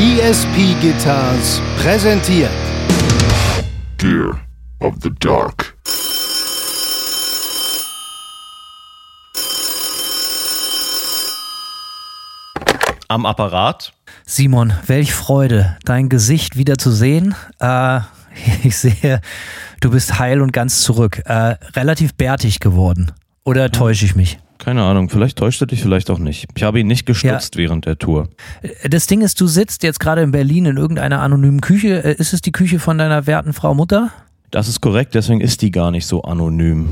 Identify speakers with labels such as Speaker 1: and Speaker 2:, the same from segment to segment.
Speaker 1: ESP Guitars präsentiert
Speaker 2: Gear of the Dark.
Speaker 3: Am Apparat.
Speaker 4: Simon, welch Freude, dein Gesicht wieder zu sehen. Äh, ich sehe, du bist heil und ganz zurück. Äh, relativ bärtig geworden. Oder täusche ich mich?
Speaker 3: Keine Ahnung, vielleicht täuscht er dich, vielleicht auch nicht. Ich habe ihn nicht gestutzt während der Tour.
Speaker 4: Äh, Das Ding ist, du sitzt jetzt gerade in Berlin in irgendeiner anonymen Küche. Äh, Ist es die Küche von deiner werten Frau Mutter?
Speaker 3: Das ist korrekt, deswegen ist die gar nicht so anonym.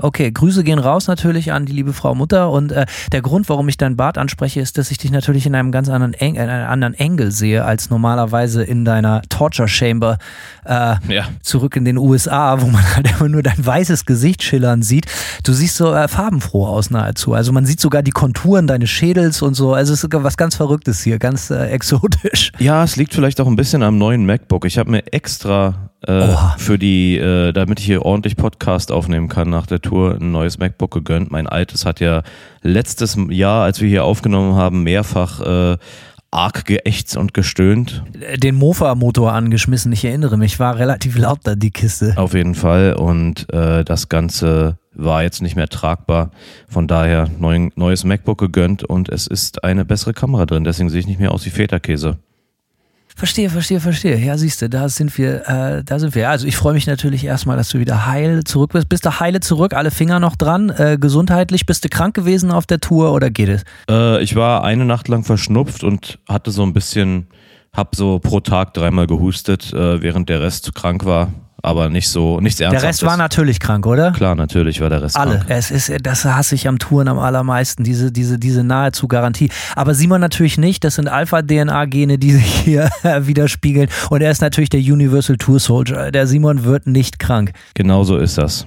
Speaker 4: Okay, Grüße gehen raus natürlich an die liebe Frau Mutter und äh, der Grund, warum ich deinen Bart anspreche, ist, dass ich dich natürlich in einem ganz anderen, Eng in einem anderen Engel sehe als normalerweise in deiner Torture Chamber äh,
Speaker 3: Ja.
Speaker 4: zurück in den USA, wo man halt immer nur dein weißes Gesicht schillern sieht. Du siehst so äh, farbenfroh aus nahezu. Also man sieht sogar die Konturen deines Schädels und so. Also es ist was ganz Verrücktes hier, ganz äh, exotisch.
Speaker 3: Ja, es liegt vielleicht auch ein bisschen am neuen MacBook. Ich habe mir extra äh, für die, äh, damit ich hier ordentlich Podcast aufnehmen kann nach der Tour, ein neues MacBook gegönnt. Mein altes hat ja letztes Jahr, als wir hier aufgenommen haben, mehrfach äh, arg geächtzt und gestöhnt.
Speaker 4: Den Mofa-Motor angeschmissen, ich erinnere mich, war relativ laut da die Kiste.
Speaker 3: Auf jeden Fall. Und äh, das Ganze war jetzt nicht mehr tragbar. Von daher neuen, neues MacBook gegönnt und es ist eine bessere Kamera drin. Deswegen sehe ich nicht mehr aus wie Feta-Käse.
Speaker 4: Verstehe, verstehe, verstehe. Ja, siehst du, da sind wir, äh, da sind wir. Also ich freue mich natürlich erstmal, dass du wieder heil zurück bist. Bist du heile zurück, alle Finger noch dran? Äh, gesundheitlich, bist du krank gewesen auf der Tour oder geht es?
Speaker 3: Äh, ich war eine Nacht lang verschnupft und hatte so ein bisschen, hab so pro Tag dreimal gehustet, äh, während der Rest krank war. Aber nicht so, nichts
Speaker 4: Der
Speaker 3: Ernsthaftes.
Speaker 4: Rest war natürlich krank, oder?
Speaker 3: Klar, natürlich war der Rest
Speaker 4: Alle.
Speaker 3: krank.
Speaker 4: Es ist, das hasse ich am Touren am allermeisten, diese, diese, diese nahezu Garantie. Aber Simon natürlich nicht. Das sind Alpha-DNA-Gene, die sich hier widerspiegeln. Und er ist natürlich der Universal Tour Soldier. Der Simon wird nicht krank.
Speaker 3: Genau so ist das.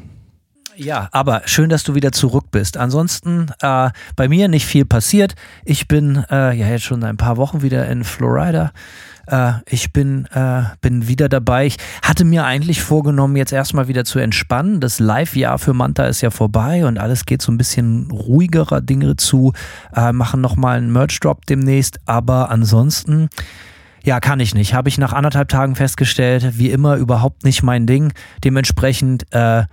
Speaker 4: Ja, aber schön, dass du wieder zurück bist. Ansonsten äh, bei mir nicht viel passiert. Ich bin äh, ja jetzt schon ein paar Wochen wieder in Florida. Äh, ich bin, äh, bin wieder dabei. Ich hatte mir eigentlich vorgenommen, jetzt erstmal wieder zu entspannen. Das Live-Jahr für Manta ist ja vorbei und alles geht so ein bisschen ruhigerer Dinge zu. Äh, machen nochmal einen Merch-Drop demnächst. Aber ansonsten. Ja, kann ich nicht. Habe ich nach anderthalb Tagen festgestellt, wie immer überhaupt nicht mein Ding. Dementsprechend äh,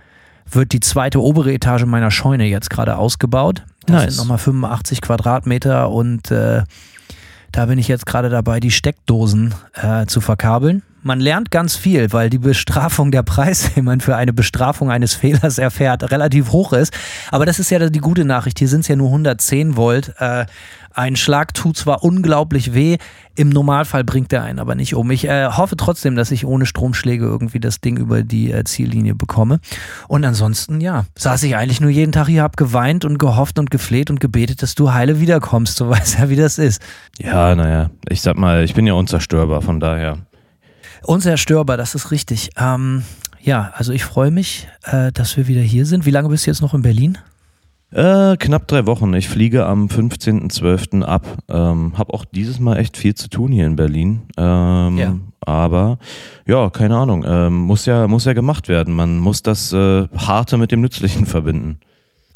Speaker 4: wird die zweite obere Etage meiner Scheune jetzt gerade ausgebaut. Das
Speaker 3: Nice.
Speaker 4: sind nochmal 85 Quadratmeter und äh, da bin ich jetzt gerade dabei, die Steckdosen äh, zu verkabeln. Man lernt ganz viel, weil die Bestrafung der Preis, den man für eine Bestrafung eines Fehlers erfährt, relativ hoch ist. Aber das ist ja die gute Nachricht. Hier sind es ja nur 110 Volt. Äh, ein Schlag tut zwar unglaublich weh, im Normalfall bringt er einen aber nicht um. Ich äh, hoffe trotzdem, dass ich ohne Stromschläge irgendwie das Ding über die äh, Ziellinie bekomme. Und ansonsten, ja, saß ich eigentlich nur jeden Tag hier, hab geweint und gehofft und gefleht und gebetet, dass du heile wiederkommst. So weiß ja, wie das ist.
Speaker 3: Ja, naja, ich sag mal, ich bin ja unzerstörbar, von daher.
Speaker 4: Unzerstörbar, das ist richtig. Ähm, ja, also ich freue mich, äh, dass wir wieder hier sind. Wie lange bist du jetzt noch in Berlin?
Speaker 3: Äh, knapp drei Wochen. Ich fliege am 15.12. ab. Ähm, hab auch dieses Mal echt viel zu tun hier in Berlin. Ähm,
Speaker 4: Ja.
Speaker 3: Aber ja, keine Ahnung. Ähm, muss ja muss ja gemacht werden. Man muss das äh, Harte mit dem Nützlichen verbinden.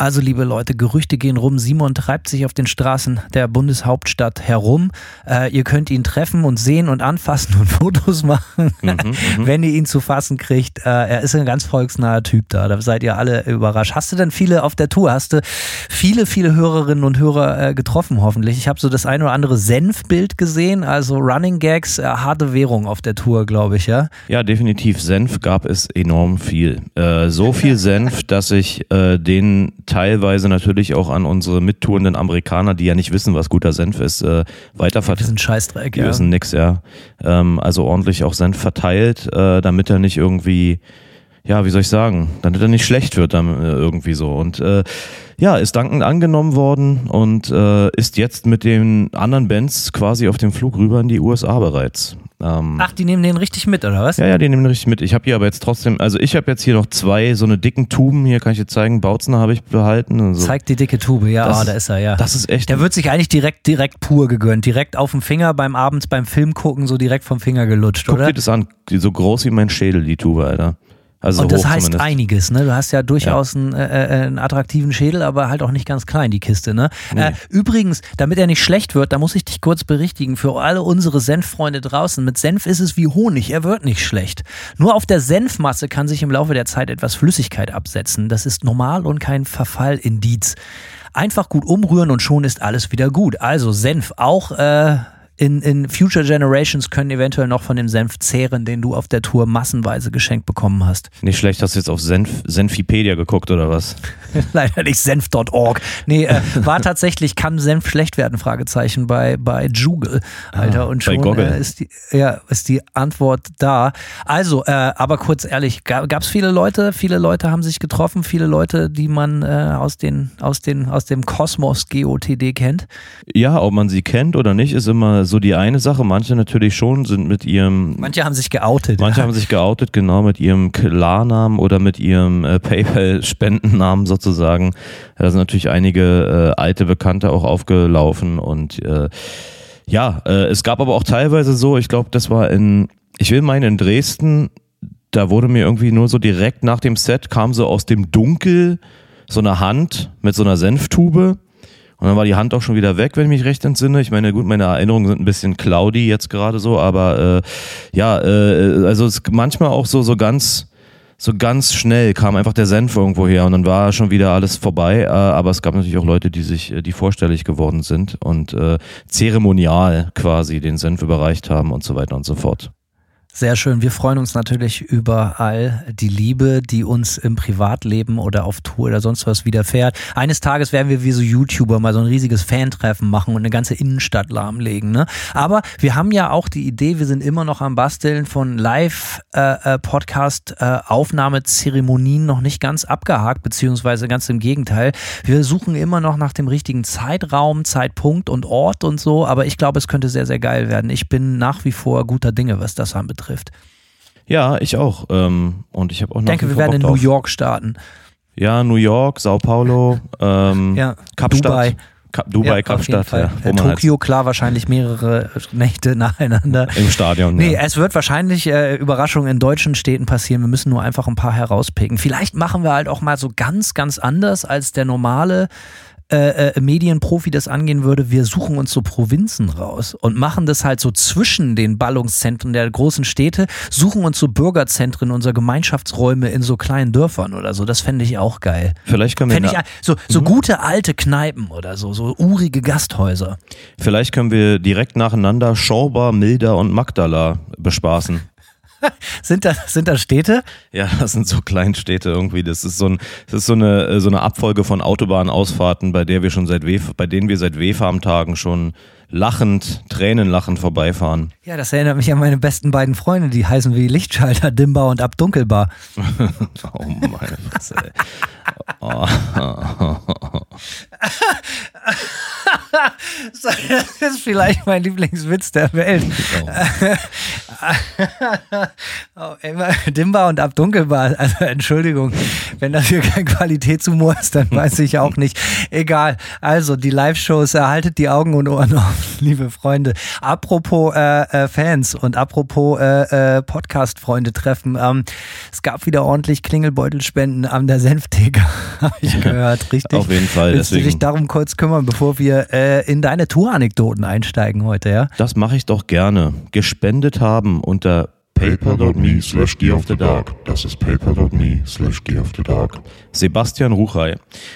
Speaker 4: Also, liebe Leute, Gerüchte gehen rum. Simon treibt sich auf den Straßen der Bundeshauptstadt herum. Äh, ihr könnt ihn treffen und sehen und anfassen und Fotos machen,
Speaker 3: Mhm,
Speaker 4: wenn ihr ihn zu fassen kriegt. Äh, er ist ein ganz volksnaher Typ da. Da seid ihr alle überrascht. Hast du denn viele auf der Tour? Hast du viele, viele Hörerinnen und Hörer äh, getroffen, hoffentlich? Ich habe so das ein oder andere Senfbild gesehen. Also Running Gags, äh, harte Währung auf der Tour, glaube ich, ja.
Speaker 3: Ja, definitiv. Senf gab es enorm viel. Äh, so viel Senf, dass ich äh, den teilweise natürlich auch an unsere mittourenden Amerikaner, die ja nicht wissen, was guter Senf ist, äh,
Speaker 4: Wir
Speaker 3: weiterverteilt.
Speaker 4: sind Scheißdreck, ja.
Speaker 3: wissen nix, ja. Ähm, also ordentlich auch Senf verteilt, äh, damit er nicht irgendwie, ja, wie soll ich sagen, damit er nicht schlecht wird dann, äh, irgendwie so. Und äh, ja, ist dankend angenommen worden und äh, ist jetzt mit den anderen Bands quasi auf dem Flug rüber in die USA bereits. Ähm,
Speaker 4: Ach, die nehmen den richtig mit, oder was?
Speaker 3: ja, ja, die nehmen richtig mit. Ich habe hier aber jetzt trotzdem, also ich habe jetzt hier noch zwei so eine dicken Tuben, hier kann ich dir zeigen, Bautzner habe ich behalten. So.
Speaker 4: Zeigt die dicke Tube, ja,
Speaker 3: Das-
Speaker 4: ah, da ist er, ja.
Speaker 3: Das ist echt.
Speaker 4: Der wird sich eigentlich direkt, direkt pur gegönnt. Direkt auf dem Finger beim abends beim Film gucken, so direkt vom Finger gelutscht,
Speaker 3: Guck
Speaker 4: oder?
Speaker 3: dir das an, so groß wie mein Schädel, die Tube, Alter. Also
Speaker 4: und das heißt
Speaker 3: zumindest.
Speaker 4: einiges, ne? Du hast ja durchaus einen, äh, äh, einen attraktiven Schädel, aber halt auch nicht ganz klein, die Kiste, ne? Äh, übrigens, damit er nicht schlecht wird, da muss ich dich kurz berichtigen, für alle unsere Senffreunde draußen, mit Senf ist es wie Honig, er wird nicht schlecht. Nur auf der Senfmasse kann sich im Laufe der Zeit etwas Flüssigkeit absetzen. Das ist normal und kein Verfallindiz. Einfach gut umrühren und schon ist alles wieder gut. Also Senf auch äh, in, in Future Generations können eventuell noch von dem Senf zehren, den du auf der Tour massenweise geschenkt bekommen hast.
Speaker 3: Nicht schlecht, hast du jetzt auf Senf, Senfipedia geguckt oder was?
Speaker 4: Leider nicht senf.org. Nee, äh, war tatsächlich, kann Senf schlecht werden? Fragezeichen bei, bei Google. Alter, und
Speaker 3: Ah, bei
Speaker 4: schon äh, ist, die, ja, ist die Antwort da. Also, äh, aber kurz ehrlich, gab es viele Leute, viele Leute haben sich getroffen, viele Leute, die man äh, aus, den, aus, den, aus dem Kosmos GOTD kennt.
Speaker 3: Ja, ob man sie kennt oder nicht, ist immer so die eine Sache. Manche natürlich schon sind mit ihrem
Speaker 4: Manche haben sich geoutet.
Speaker 3: Manche
Speaker 4: ja.
Speaker 3: haben sich geoutet, genau, mit ihrem Klarnamen oder mit ihrem äh, PayPal-Spendennamen sozusagen. Da sind natürlich einige äh, alte Bekannte auch aufgelaufen und äh, ja, äh, es gab aber auch teilweise so, ich glaube, das war in, ich will meinen, in Dresden, da wurde mir irgendwie nur so direkt nach dem Set kam so aus dem Dunkel so eine Hand mit so einer Senftube. Und dann war die Hand auch schon wieder weg, wenn ich mich recht entsinne. Ich meine, gut, meine Erinnerungen sind ein bisschen cloudy jetzt gerade so, aber äh, ja, äh, also es manchmal auch so so ganz so ganz schnell kam einfach der Senf irgendwo her und dann war schon wieder alles vorbei. Äh, aber es gab natürlich auch Leute, die sich, äh, die vorstellig geworden sind und äh, zeremonial quasi den Senf überreicht haben und so weiter und so fort.
Speaker 4: Sehr schön. Wir freuen uns natürlich über all die Liebe, die uns im Privatleben oder auf Tour oder sonst was widerfährt. Eines Tages werden wir wie so YouTuber mal so ein riesiges Fantreffen machen und eine ganze Innenstadt lahmlegen. Ne? Aber wir haben ja auch die Idee, wir sind immer noch am Basteln von Live-Podcast-Aufnahmezeremonien noch nicht ganz abgehakt, beziehungsweise ganz im Gegenteil. Wir suchen immer noch nach dem richtigen Zeitraum, Zeitpunkt und Ort und so, aber ich glaube, es könnte sehr, sehr geil werden. Ich bin nach wie vor guter Dinge, was das anbetrifft.
Speaker 3: Ja, ich auch. Ähm, und ich habe auch
Speaker 4: Ich
Speaker 3: nach
Speaker 4: denke, wir werden in New. York starten.
Speaker 3: Ja, New York, Sao Paulo, ähm,
Speaker 4: Ja,
Speaker 3: Kapstadt.
Speaker 4: Dubai.
Speaker 3: Ka Dubai,
Speaker 4: Ja,
Speaker 3: Kapstadt, ja,
Speaker 4: Äh,
Speaker 3: halt
Speaker 4: Tokio, klar, wahrscheinlich mehrere Nächte nacheinander.
Speaker 3: im Stadion.
Speaker 4: Nee,
Speaker 3: ja.
Speaker 4: es wird wahrscheinlich äh, Überraschungen in deutschen Städten passieren. Wir müssen nur einfach ein paar herauspicken. Vielleicht machen wir halt auch mal so ganz, ganz anders als der normale äh, äh, Medienprofi das angehen würde. Wir suchen uns so Provinzen raus und machen das halt so zwischen den Ballungszentren der großen Städte, suchen uns so Bürgerzentren unserer Gemeinschaftsräume in so kleinen Dörfern oder so. Das fände ich auch geil.
Speaker 3: Vielleicht können wir,
Speaker 4: ich so, so
Speaker 3: Mhm.
Speaker 4: gute alte Kneipen oder so, so urige Gasthäuser.
Speaker 3: vielleicht können wir direkt nacheinander Schorba, Milda und Magdala bespaßen.
Speaker 4: Sind da, sind da Städte?
Speaker 3: Ja, das sind so Kleinstädte irgendwie. Das ist so ein, das ist so eine, äh, so eine Abfolge von Autobahnausfahrten, bei der wir schon seit Wef, bei denen wir seit Wehfarmtagen schon lachend, tränenlachend vorbeifahren.
Speaker 4: Ja, das erinnert mich an meine besten beiden Freunde, die heißen wie Lichtschalter, Dimbar und Abdunkelbar.
Speaker 3: Oh meine Fresse. ey. Oh.
Speaker 4: Das ist vielleicht mein Lieblingswitz der Welt. Oh, immer Dimbar und Abdunkelbar. Also Entschuldigung, wenn das hier kein Qualitätshumor ist, dann weiß ich auch nicht. Egal. Also die Live-Shows, erhaltet die Augen und Ohren auf, liebe Freunde. Apropos äh, äh, Fans und apropos äh, äh, Podcast-Freunde treffen. Ähm, es gab wieder ordentlich Klingelbeutelspenden an der Senftheke, habe ich gehört. Richtig.
Speaker 3: Auf jeden Fall,
Speaker 4: Willst du dich
Speaker 3: deswegen-
Speaker 4: darum kurz kümmern, bevor wir äh, in deine Touranekdoten einsteigen heute, ja?
Speaker 3: Das mache ich doch gerne. Gespendet haben unter
Speaker 2: Paper.me slash Gear of the Dark. Das ist paper.me slash Gear of the Dark.
Speaker 3: Sebastian Ruchey.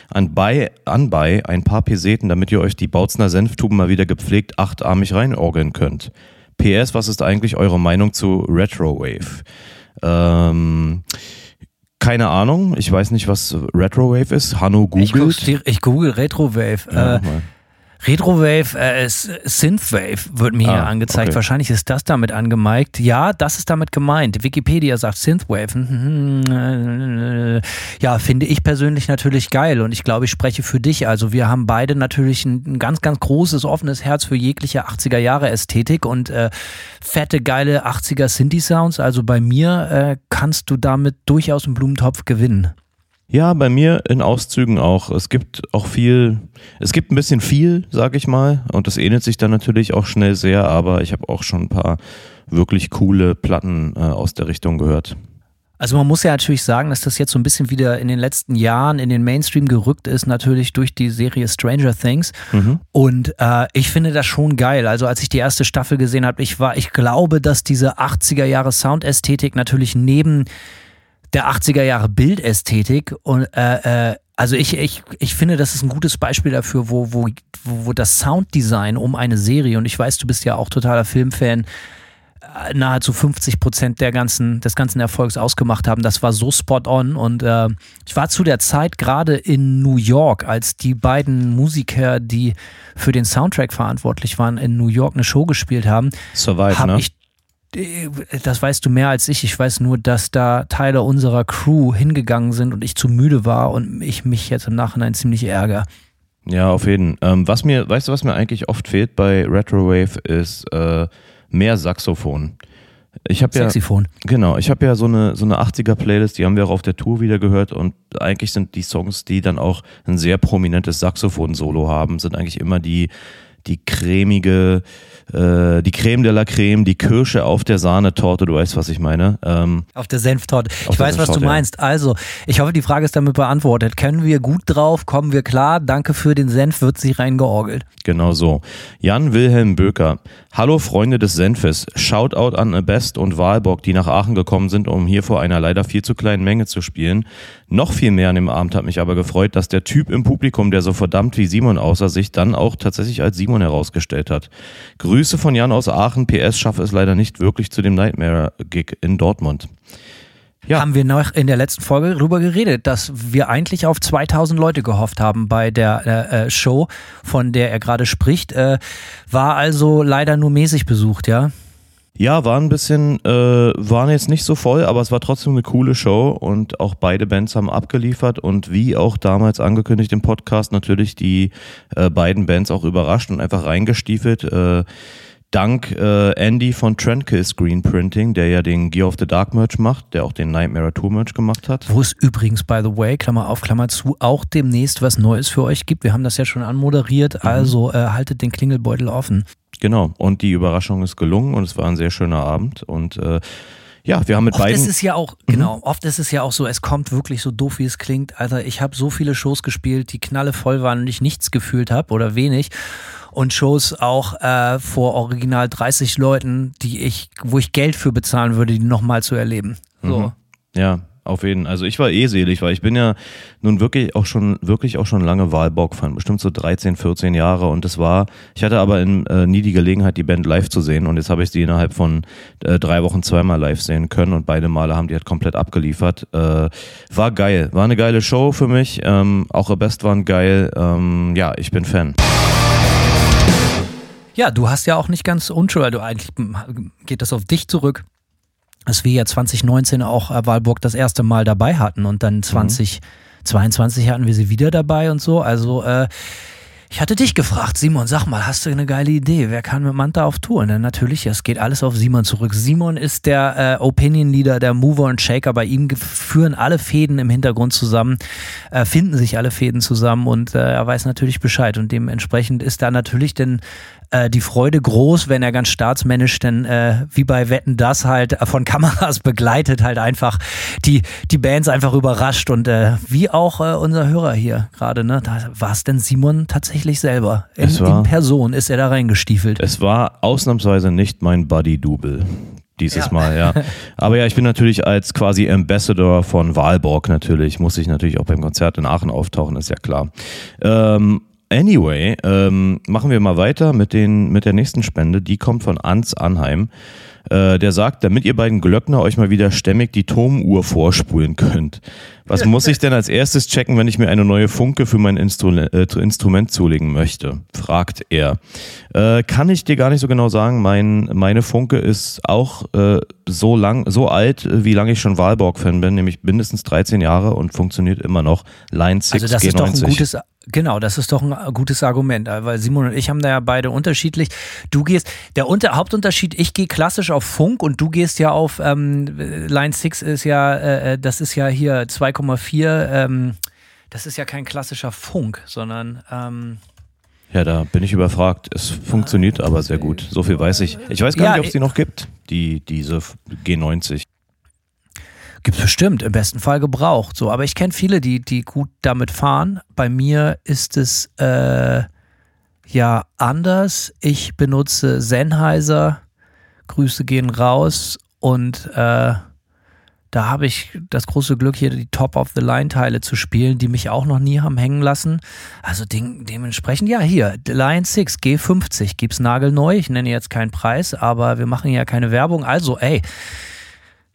Speaker 3: Anbei, anbei ein paar Peseten, damit ihr euch die Bautzner Senftuben mal wieder gepflegt achtarmig reinorgeln könnt. PS, was ist eigentlich eure Meinung zu Retrowave? Ähm, keine Ahnung, ich weiß nicht, was Retrowave ist. Hanno
Speaker 4: Ich,
Speaker 3: googelt.
Speaker 4: dir- ich google Retrowave.
Speaker 3: Ja,
Speaker 4: äh. Retrowave, äh, S- Synthwave wird mir hier
Speaker 3: Ah,
Speaker 4: angezeigt.
Speaker 3: okay.
Speaker 4: Wahrscheinlich ist das damit angemeint. Ja, das ist damit gemeint. Wikipedia sagt Synthwave. Hm, Ja, finde ich persönlich natürlich geil und ich glaube, ich spreche für dich. Also wir haben beide natürlich ein, ein ganz, ganz großes, offenes Herz für jegliche 80er Jahre Ästhetik und äh, fette, geile 80er Synthi-Sounds. Also bei mir äh, kannst du damit durchaus einen Blumentopf gewinnen.
Speaker 3: Ja, bei mir in Auszügen auch. Es gibt auch viel, es gibt ein bisschen viel, sag ich mal. Und das ähnelt sich dann natürlich auch schnell sehr, aber ich habe auch schon ein paar wirklich coole Platten äh, aus der Richtung gehört.
Speaker 4: Also man muss ja natürlich sagen, dass das jetzt so ein bisschen wieder in den letzten Jahren in den Mainstream gerückt ist, natürlich durch die Serie Stranger Things.
Speaker 3: Mhm.
Speaker 4: Und äh, ich finde das schon geil. Also als ich die erste Staffel gesehen habe, ich war, ich glaube, dass diese 80er Jahre Soundästhetik natürlich neben der 80er Jahre Bildästhetik und äh, äh, also ich, ich, ich finde, das ist ein gutes Beispiel dafür, wo, wo, wo das Sounddesign um eine Serie, und ich weiß, du bist ja auch totaler Filmfan, äh, nahezu 50 Prozent der ganzen, des ganzen Erfolgs ausgemacht haben. Das war so spot on. Und äh, ich war zu der Zeit gerade in New York, als die beiden Musiker, die für den Soundtrack verantwortlich waren, in New York eine Show gespielt haben.
Speaker 3: Survive,
Speaker 4: Hab
Speaker 3: ne?
Speaker 4: ich das weißt du mehr als ich. Ich weiß nur, dass da Teile unserer Crew hingegangen sind und ich zu müde war und ich mich jetzt im Nachhinein ziemlich ärgere.
Speaker 3: Ja, auf jeden. Ähm, was mir, weißt du, was mir eigentlich oft fehlt bei Retrowave ist äh, mehr Saxophon. Ich habe ja,
Speaker 4: Saxophon.
Speaker 3: genau, ich habe ja so eine so eine 80er Playlist, die haben wir auch auf der Tour wieder gehört und eigentlich sind die Songs, die dann auch ein sehr prominentes Saxophon-Solo haben, sind eigentlich immer die die cremige, äh, die Creme de la Creme, die Kirsche auf der Sahnetorte, du weißt, was ich meine. Ähm,
Speaker 4: Auf der Senftorte.
Speaker 3: Auf
Speaker 4: Ich
Speaker 3: der
Speaker 4: weiß, was du meinst. Also, ich hoffe, die Frage ist damit beantwortet. Können wir gut drauf? Kommen wir klar? Danke für den Senf, wird sich reingeorgelt.
Speaker 3: Genau so. Jan Wilhelm Böker. Hallo Freunde des Senfes. Shoutout an Best und Wahlbock, die nach Aachen gekommen sind, um hier vor einer leider viel zu kleinen Menge zu spielen. Noch viel mehr an dem Abend hat mich aber gefreut, dass der Typ im Publikum, der so verdammt wie Simon aussah, sich dann auch tatsächlich als Simon herausgestellt hat. Grüße von Jan aus Aachen. PS schaffe es leider nicht wirklich zu dem Nightmare-Gig in Dortmund. Ja.
Speaker 4: Haben wir noch in der letzten Folge darüber geredet, dass wir eigentlich auf 2000 Leute gehofft haben bei der äh, äh, Show, von der er gerade spricht. Äh, war also leider nur mäßig besucht, ja?
Speaker 3: Ja, war ein bisschen, äh, waren jetzt nicht so voll, aber es war trotzdem eine coole Show und auch beide Bands haben abgeliefert und wie auch damals angekündigt im Podcast natürlich die äh, beiden Bands auch überrascht und einfach reingestiefelt. Äh, dank äh, Andy von Trendkill Screen Printing, der ja den Gear of the Dark Merch macht, der auch den Nightmare Tour Merch gemacht hat.
Speaker 4: Wo es übrigens, by the way, Klammer auf, Klammer zu, auch demnächst was Neues für euch gibt. Wir haben das ja schon anmoderiert, also äh, haltet den Klingelbeutel offen.
Speaker 3: Genau. Und die Überraschung ist gelungen und es war ein sehr schöner Abend und äh, ja, wir haben mit
Speaker 4: Oft
Speaker 3: beiden.
Speaker 4: ist es ja auch, genau, oft ist es ja auch so, es kommt wirklich so doof, wie es klingt. Alter, ich habe so viele Shows gespielt, die knalle voll waren und ich nichts gefühlt habe oder wenig. Und Shows auch äh, vor original 30 Leuten, die ich, wo ich Geld für bezahlen würde, die nochmal zu erleben. So.
Speaker 3: Mhm. Ja, auf jeden. Also ich war eh selig, weil ich bin ja nun wirklich auch schon wirklich auch schon lange Wahlbock-Fan, bestimmt so 13, 14 Jahre und es war, ich hatte aber in, äh, nie die Gelegenheit, die Band live zu sehen und jetzt habe ich sie innerhalb von äh, drei Wochen zweimal live sehen können und beide Male haben die halt komplett abgeliefert. Äh, war geil, war eine geile Show für mich, ähm, auch Best waren geil, ähm, ja, ich bin Fan.
Speaker 4: Ja, du hast ja auch nicht ganz unschuld, du eigentlich hm, geht das auf dich zurück, dass wir ja 2019 auch äh, Wahlburg das erste Mal dabei hatten und dann 2022 hatten wir sie wieder dabei und so. Also äh, ich hatte dich gefragt, Simon, sag mal, hast du eine geile Idee? Wer kann mit Manta auf Tour? Und dann natürlich, es geht alles auf Simon zurück. Simon ist der äh, Opinion Leader, der Mover und Shaker. Bei ihm führen alle Fäden im Hintergrund zusammen, äh, finden sich alle Fäden zusammen und äh, er weiß natürlich Bescheid. Und dementsprechend ist da natürlich denn äh, die Freude groß, wenn er ganz staatsmännisch denn äh, wie bei Wetten das halt äh, von Kameras begleitet halt einfach die die Bands einfach überrascht und äh, wie auch äh, unser Hörer hier gerade ne da war es denn Simon tatsächlich selber in,
Speaker 3: war-
Speaker 4: in Person ist er da reingestiefelt
Speaker 3: Es war ausnahmsweise nicht mein Buddy-Double. Dieses
Speaker 4: Ja.
Speaker 3: Mal, ja. Aber ja, ich bin natürlich als quasi Ambassador von Wahlborg natürlich, muss ich natürlich auch beim Konzert in Aachen auftauchen, ist ja klar. Ähm, anyway, ähm, machen wir mal weiter mit, den, mit der nächsten Spende. Die kommt von Ans Anheim. Äh, der sagt, damit ihr beiden Glöckner euch mal wieder stämmig die Turmuhr vorspulen könnt. Was muss ich denn als erstes checken, wenn ich mir eine neue Funke für mein Instru äh, Instrument zulegen möchte? fragt er. Äh, kann ich dir gar nicht so genau sagen. Mein, meine Funke ist auch äh, so lang, so alt, äh, wie lange ich schon Wahlborg-Fan bin, nämlich mindestens 13 Jahre und funktioniert immer noch. Line 6
Speaker 4: also das
Speaker 3: G90.
Speaker 4: ist doch ein gutes Genau, das ist doch ein gutes Argument, weil Simon und ich haben da ja beide unterschiedlich. Du gehst, der Unter Hauptunterschied, ich gehe klassisch auf Funk und du gehst ja auf ähm, Line 6 ist ja, äh, das ist ja hier 2,4, ähm, das ist ja kein klassischer Funk, sondern ähm,
Speaker 3: Ja, da bin ich überfragt. Es funktioniert aber sehr gut. So viel weiß ich. Ich weiß gar
Speaker 4: Ja,
Speaker 3: nicht, ob es die noch gibt, die, diese G90.
Speaker 4: Gibt's bestimmt, im besten Fall gebraucht. So, aber ich kenne viele, die, die gut damit fahren. Bei mir ist es äh, ja anders. Ich benutze Sennheiser. Grüße gehen raus und äh, da habe ich das große Glück, hier die Top-of-the-Line-Teile zu spielen, die mich auch noch nie haben hängen lassen. Also de dementsprechend, ja, hier, Lion 6 G50 gibt's nagelneu. Ich nenne jetzt keinen Preis, aber wir machen ja keine Werbung. Also, ey,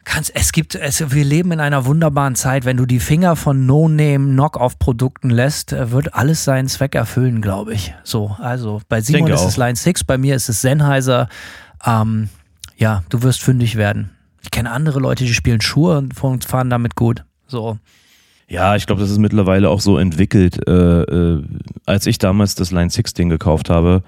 Speaker 4: kannst, es gibt, es, wir leben in einer wunderbaren Zeit. Wenn du die Finger von No-Name-Knock-Off-Produkten lässt, äh, wird alles seinen Zweck erfüllen, glaube ich. So, also bei Simon ist es Line 6, bei mir ist es Sennheiser. Ähm, ja, du wirst fündig werden. Ich kenne andere Leute, die spielen Schuhe und fahren damit gut. So.
Speaker 3: Ja, ich glaube, das ist mittlerweile auch so entwickelt. Äh, äh, als ich damals das Line 6 Ding gekauft habe,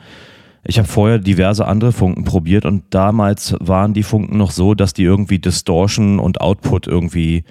Speaker 3: ich habe vorher diverse andere Funken probiert und damals waren die Funken noch so, dass die irgendwie Distortion und Output irgendwie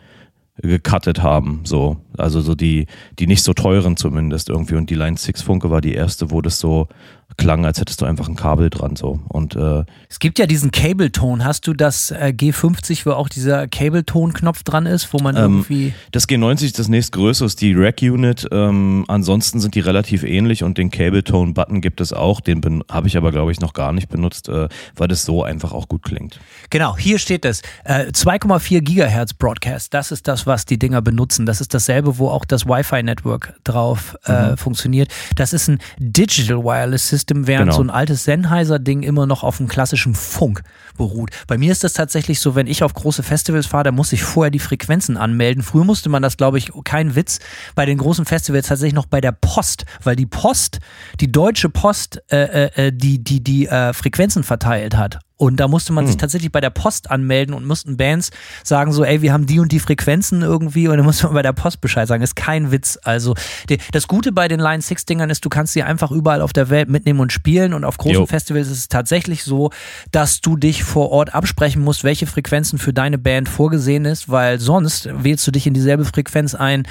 Speaker 3: gecuttet haben, so. Also so die, die nicht so teuren zumindest irgendwie. Und die Line 6 Funke war die erste, wo das so klang, als hättest du einfach ein Kabel dran so. Und äh,
Speaker 4: es gibt ja diesen Cable-Ton. Hast du das äh, G50, wo auch dieser Cable-Ton-Knopf dran ist, wo man ähm, irgendwie.
Speaker 3: Das G90 ist das nächstgrößere, ist die Rack-Unit. Ähm, ansonsten sind die relativ ähnlich und den Cable-Tone-Button gibt es auch. Den habe ich aber, glaube ich, noch gar nicht benutzt, äh, weil das so einfach auch gut klingt.
Speaker 4: Genau, hier steht es. 2,4 Gigahertz Broadcast. Das ist das, was die Dinger benutzen. Das ist dasselbe, wo auch das Wi-Fi-Network drauf äh, mhm. funktioniert. Das ist ein Digital Wireless System System, während genau. so ein altes Sennheiser-Ding immer noch auf einem klassischen Funk beruht. Bei mir ist das tatsächlich so, wenn ich auf große Festivals fahre, da muss ich vorher die Frequenzen anmelden. Früher musste man das, glaube ich, kein Witz, bei den großen Festivals tatsächlich noch bei der Post, weil die Post, die deutsche Post, äh, äh, äh die die, die äh, Frequenzen verteilt hat. Und da musste man hm. sich tatsächlich bei der Post anmelden und mussten Bands sagen so, ey, wir haben die und die Frequenzen irgendwie und dann musste man bei der Post Bescheid sagen. ist kein Witz. Also die, das Gute bei den Line 6 Dingern ist, du kannst sie einfach überall auf der Welt mitnehmen und spielen und auf großen jo. Festivals ist es tatsächlich so, dass du dich vor Ort absprechen musst, welche Frequenzen für deine Band vorgesehen ist, weil sonst wählst du dich in dieselbe Frequenz ein,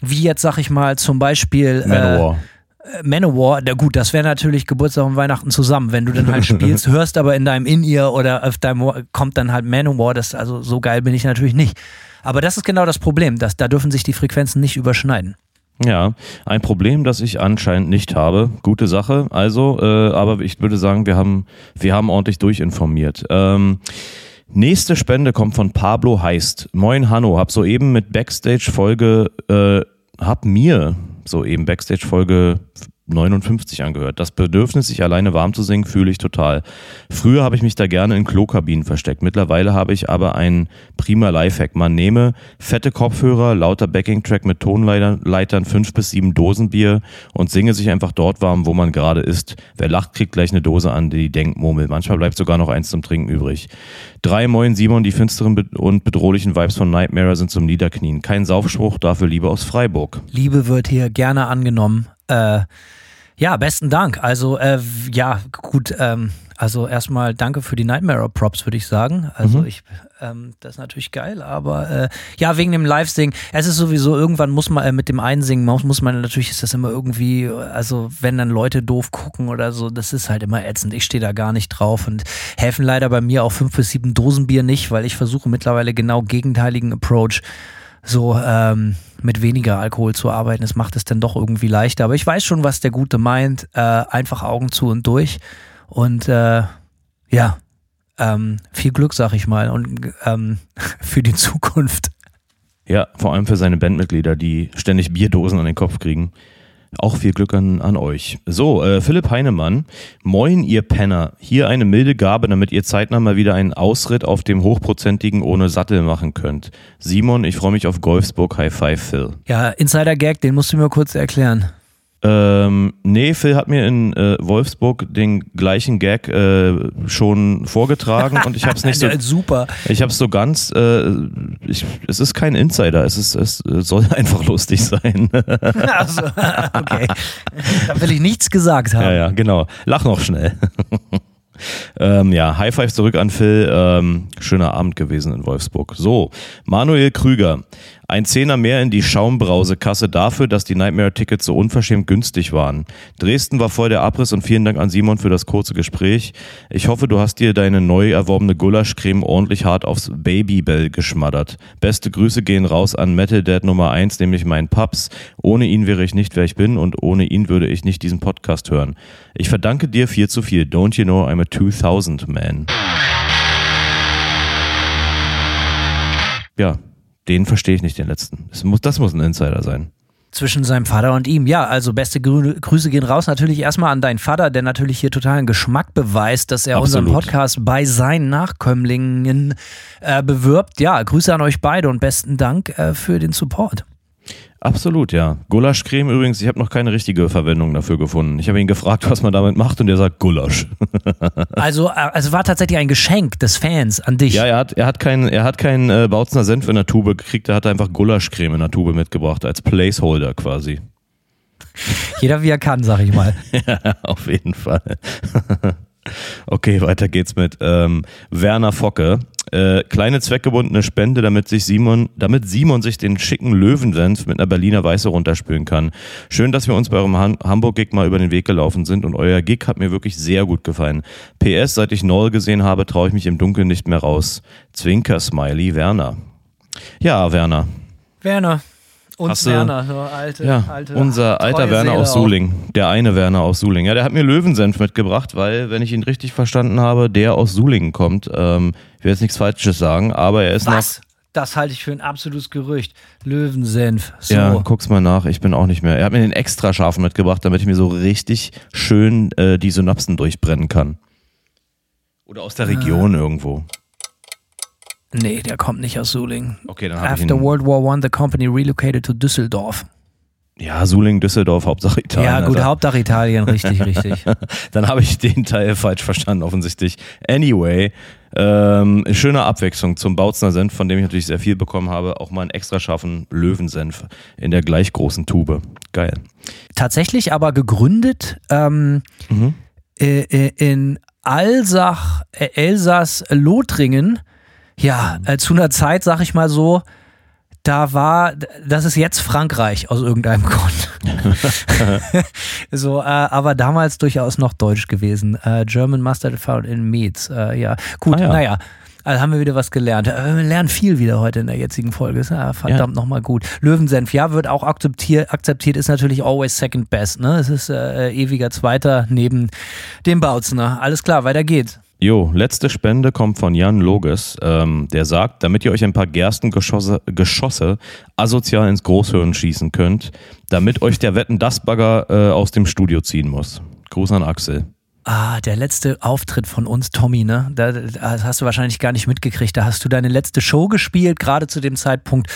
Speaker 4: wie jetzt, sag ich mal, zum Beispiel
Speaker 3: Manowar. Äh,
Speaker 4: Manowar, na gut, das wäre natürlich Geburtstag und Weihnachten zusammen, wenn du dann halt spielst, hörst aber in deinem In-Ear oder auf deinem kommt dann halt Manowar, das also so geil bin ich natürlich nicht. Aber das ist genau das Problem, dass da dürfen sich die Frequenzen nicht überschneiden.
Speaker 3: Ja, ein Problem, das ich anscheinend nicht habe. Gute Sache. Also, äh, aber ich würde sagen, wir haben, wir haben ordentlich durchinformiert. Ähm, nächste Spende kommt von Pablo Heist. Moin Hanno, hab soeben mit Backstage-Folge, äh, hab mir soeben Backstage-Folge 59 angehört. Das Bedürfnis, sich alleine warm zu singen, fühle ich total. Früher habe ich mich da gerne in Klokabinen versteckt. Mittlerweile habe ich aber einen prima Lifehack. Man nehme fette Kopfhörer, lauter Backing-Track mit Tonleitern, fünf bis sieben Dosen Bier und singe sich einfach dort warm, wo man gerade ist. Wer lacht, kriegt gleich eine Dose an die Denkmurmel. Manchmal bleibt sogar noch eins zum Trinken übrig. Drei Moin Simon, die finsteren und bedrohlichen Vibes von Nightmare sind zum Niederknien. Kein Saufspruch, dafür Liebe aus Freiburg.
Speaker 4: Liebe wird hier gerne angenommen. Äh, ja, besten Dank. Also äh, ja, gut. Ähm, also erstmal danke für die Nightmare Props, würde ich sagen. Also mhm. ich, ähm, das ist natürlich geil, aber äh, ja, wegen dem Live-Singen. Es ist sowieso, irgendwann muss man äh, mit dem Einsingen, muss man natürlich, ist das immer irgendwie, also wenn dann Leute doof gucken oder so, das ist halt immer ätzend. Ich stehe da gar nicht drauf und helfen leider bei mir auch fünf bis sieben Dosen Bier nicht, weil ich versuche mittlerweile genau gegenteiligen Approach so ähm, mit weniger Alkohol zu arbeiten. Es macht es dann doch irgendwie leichter. Aber ich weiß schon, was der Gute meint. Äh, einfach Augen zu und durch. Und äh, ja, ähm, viel Glück, sag ich mal, und ähm, für die Zukunft.
Speaker 3: Ja, vor allem für seine Bandmitglieder, die ständig Bierdosen an den Kopf kriegen. Auch viel Glück an, an euch. So, äh, Philipp Heinemann. Moin, ihr Penner. Hier eine milde Gabe, damit ihr zeitnah mal wieder einen Ausritt auf dem hochprozentigen ohne Sattel machen könnt. Simon, ich freue mich auf Golfsburg. High Five, Phil.
Speaker 4: Ja, Insider-Gag, den musst du mir kurz erklären.
Speaker 3: Ähm, nee, Phil hat mir in äh, Wolfsburg den gleichen Gag äh, schon vorgetragen und ich habe es nicht so.
Speaker 4: Super.
Speaker 3: Ich habe es so ganz. Äh, ich, es ist kein Insider. Es ist, es soll einfach lustig sein.
Speaker 4: also, okay. Da will ich nichts gesagt haben.
Speaker 3: Ja, ja, genau. Lach noch schnell. Ähm, ja, High Five zurück an Phil. Ähm, schöner Abend gewesen in Wolfsburg. So, Manuel Krüger. Ein Zehner mehr in die Schaumbrausekasse dafür, dass die Nightmare-Tickets so unverschämt günstig waren. Dresden war voll der Abriss und vielen Dank an Simon für das kurze Gespräch. Ich hoffe, du hast dir deine neu erworbene Gulaschcreme ordentlich hart aufs Babybell geschmattert. Beste Grüße gehen raus an Metal Dad Nummer 1, nämlich meinen Paps. Ohne ihn wäre ich nicht, wer ich bin und ohne ihn würde ich nicht diesen Podcast hören. Ich verdanke dir viel zu viel. Don't you know I'm a 2000 man? Ja, den verstehe ich nicht, den letzten. Das muss, das muss ein Insider sein.
Speaker 4: Zwischen seinem Vater und ihm. Ja, also beste Grü Grüße gehen raus natürlich erstmal an deinen Vater, der natürlich hier totalen Geschmack beweist, dass er
Speaker 3: Absolut.
Speaker 4: unseren Podcast bei seinen Nachkömmlingen äh, bewirbt. Ja, Grüße an euch beide und besten Dank äh, für den Support.
Speaker 3: Absolut, ja. Gulaschcreme übrigens, ich habe noch keine richtige Verwendung dafür gefunden. Ich habe ihn gefragt, was man damit macht und er sagt Gulasch.
Speaker 4: Also, äh, also war tatsächlich ein Geschenk des Fans an dich.
Speaker 3: ja, er hat, er hat keinen er hat keinen äh, Bautzner Senf in der Tube gekriegt, er hat einfach Gulaschcreme in der Tube mitgebracht, als Placeholder quasi.
Speaker 4: Jeder wie er kann, sag ich mal.
Speaker 3: Auf jeden Fall. okay, weiter geht's mit ähm, Werner Focke. Äh, kleine zweckgebundene Spende, damit sich Simon, damit Simon sich den schicken Löwensenf mit einer Berliner Weiße runterspülen kann. Schön, dass wir uns bei eurem Han Hamburg-Gig mal über den Weg gelaufen sind und euer Gig hat mir wirklich sehr gut gefallen. PS, seit ich Noel gesehen habe, traue ich mich im Dunkeln nicht mehr raus. Zwinker Smiley Werner. Ja, Werner.
Speaker 4: Werner. Und
Speaker 3: Hast du-
Speaker 4: Werner, so alte,
Speaker 3: Ja,
Speaker 4: alte,
Speaker 3: unser alter Werner
Speaker 4: Seele
Speaker 3: aus
Speaker 4: auch.
Speaker 3: Suling. Der eine Werner aus Suling. Ja, der hat mir Löwensenf mitgebracht, weil, wenn ich ihn richtig verstanden habe, der aus Sulingen kommt. Ähm, ich will jetzt nichts Falsches sagen, aber er ist
Speaker 4: Was? Das halte ich für ein absolutes Gerücht. Löwensenf. So.
Speaker 3: Ja, guck's mal nach. Ich bin auch nicht mehr. Er hat mir den extra scharfen mitgebracht, damit ich mir so richtig schön äh, die Synapsen durchbrennen kann. Oder aus der Region
Speaker 4: Ah.
Speaker 3: irgendwo.
Speaker 4: Nee, der kommt nicht aus Suling.
Speaker 3: Okay, dann habe ich
Speaker 4: After
Speaker 3: ihn.
Speaker 4: World War One, the company relocated to Düsseldorf.
Speaker 3: Ja, Suling, Düsseldorf, Hauptsache Italien.
Speaker 4: ja, gut,
Speaker 3: Alter.
Speaker 4: Hauptsache Italien, richtig, richtig.
Speaker 3: Dann habe ich den Teil falsch verstanden, offensichtlich. Anyway, ähm, schöne Abwechslung zum Bautzner Senf, von dem ich natürlich sehr viel bekommen habe. Auch mal einen extra scharfen Löwensenf in der gleich großen Tube. Geil.
Speaker 4: Tatsächlich aber gegründet ähm,
Speaker 3: Mhm.
Speaker 4: äh, äh, in Alsach, äh, Elsass, Lothringen. Ja, äh, zu einer Zeit, sag ich mal so, da war, das ist jetzt Frankreich aus irgendeinem Grund. so, äh, aber damals durchaus noch deutsch gewesen. Äh, German Mustard found in Meats. Äh, ja, gut,
Speaker 3: Ah, ja.
Speaker 4: naja. Also haben wir wieder was gelernt. Äh, Wir lernen viel wieder heute in der jetzigen Folge. Ist ja verdammt nochmal gut. Löwensenf, ja, wird auch akzeptiert, akzeptiert, ist natürlich always second best. Ne? Es ist äh, ewiger Zweiter neben dem Bautzner. Alles klar, weiter geht's.
Speaker 3: Jo, letzte Spende kommt von Jan Loges. Ähm, der sagt, damit ihr euch ein paar Gerstengeschosse Geschosse asozial ins Großhirn schießen könnt, damit euch der Wetten das Bagger äh, aus dem Studio ziehen muss. Gruß an Axel.
Speaker 4: Ah, der letzte Auftritt von uns, Tommy, ne? Da, das hast du wahrscheinlich gar nicht mitgekriegt. Da hast du deine letzte Show gespielt. Gerade zu dem Zeitpunkt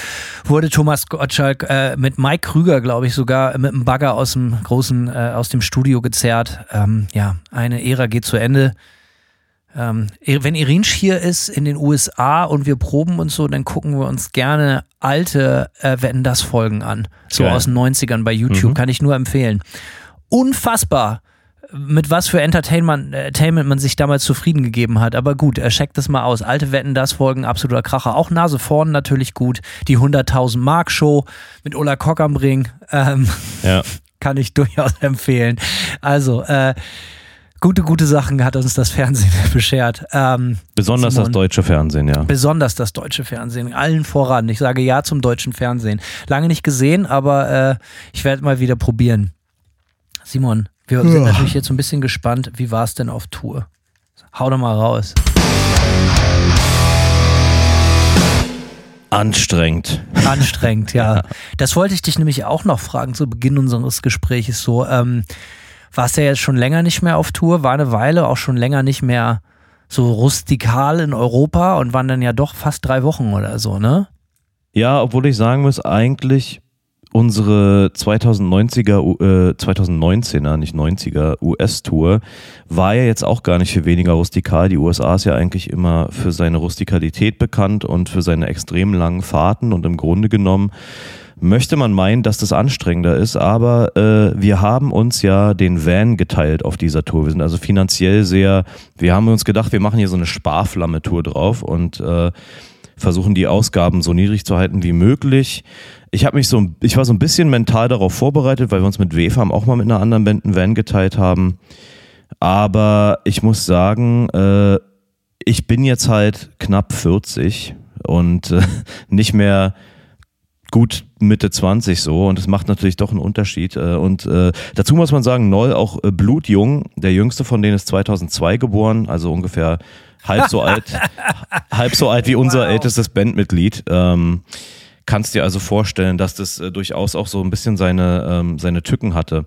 Speaker 4: wurde Thomas Gottschalk äh, mit Mike Krüger, glaube ich, sogar mit einem Bagger aus dem großen, äh, aus dem Studio gezerrt. Ähm, ja, eine Ära geht zu Ende. Ähm, wenn Irinsch hier ist in den USA und wir proben und so, dann gucken wir uns gerne alte äh, Wetten das Folgen an. So
Speaker 3: Geil.
Speaker 4: aus den 90ern bei YouTube, kann ich nur empfehlen. Unfassbar, mit was für Entertainment, Entertainment man sich damals zufrieden gegeben hat. Aber gut, er checkt das mal aus. Alte Wetten das Folgen, absoluter Kracher. Auch Nase vorn natürlich gut. Die 100.000 Mark Show mit Ulla Kock am Ring. Ähm,
Speaker 3: Ja.
Speaker 4: kann ich durchaus empfehlen. Also, äh, gute, gute Sachen hat uns das Fernsehen beschert. Ähm,
Speaker 3: Besonders
Speaker 4: Simon.
Speaker 3: das deutsche Fernsehen, ja.
Speaker 4: besonders das deutsche Fernsehen, allen voran. Ich sage ja zum deutschen Fernsehen. Lange nicht gesehen, aber äh, ich werde mal wieder probieren. Simon, wir sind natürlich jetzt so ein bisschen gespannt. Wie war es denn auf Tour? Hau doch mal raus.
Speaker 3: Anstrengend.
Speaker 4: Anstrengend, ja. Das wollte ich dich nämlich auch noch fragen zu Beginn unseres Gesprächs. So, ähm, warst ja jetzt schon länger nicht mehr auf Tour, war eine Weile auch schon länger nicht mehr so rustikal in Europa und waren dann ja doch fast drei Wochen oder so, ne?
Speaker 3: Ja, obwohl ich sagen muss, eigentlich unsere 2090er, U- äh, 2019er, nicht 90er US-Tour war ja jetzt auch gar nicht für weniger rustikal. Die USA ist ja eigentlich immer für seine Rustikalität bekannt und für seine extrem langen Fahrten und im Grunde genommen möchte man meinen, dass das anstrengender ist, aber äh, wir haben uns ja den Van geteilt auf dieser Tour. Wir sind also finanziell sehr, wir haben uns gedacht, wir machen hier so eine Sparflamme-Tour drauf und äh, versuchen die Ausgaben so niedrig zu halten wie möglich. Ich habe mich so, ich war so ein bisschen mental darauf vorbereitet, weil wir uns mit WFAM auch mal mit einer anderen Band einen Van geteilt haben. Aber ich muss sagen, äh, ich bin jetzt halt knapp 40 und äh, nicht mehr gut Mitte 20 so und es macht natürlich doch einen Unterschied äh, und äh, dazu muss man sagen, Noll auch äh, blutjung, der jüngste von denen ist 2002 geboren, also ungefähr halb so alt, halb so alt wie unser wow. ältestes Bandmitglied. Ähm, kannst dir also vorstellen, dass das äh, durchaus auch so ein bisschen seine, ähm, seine Tücken hatte.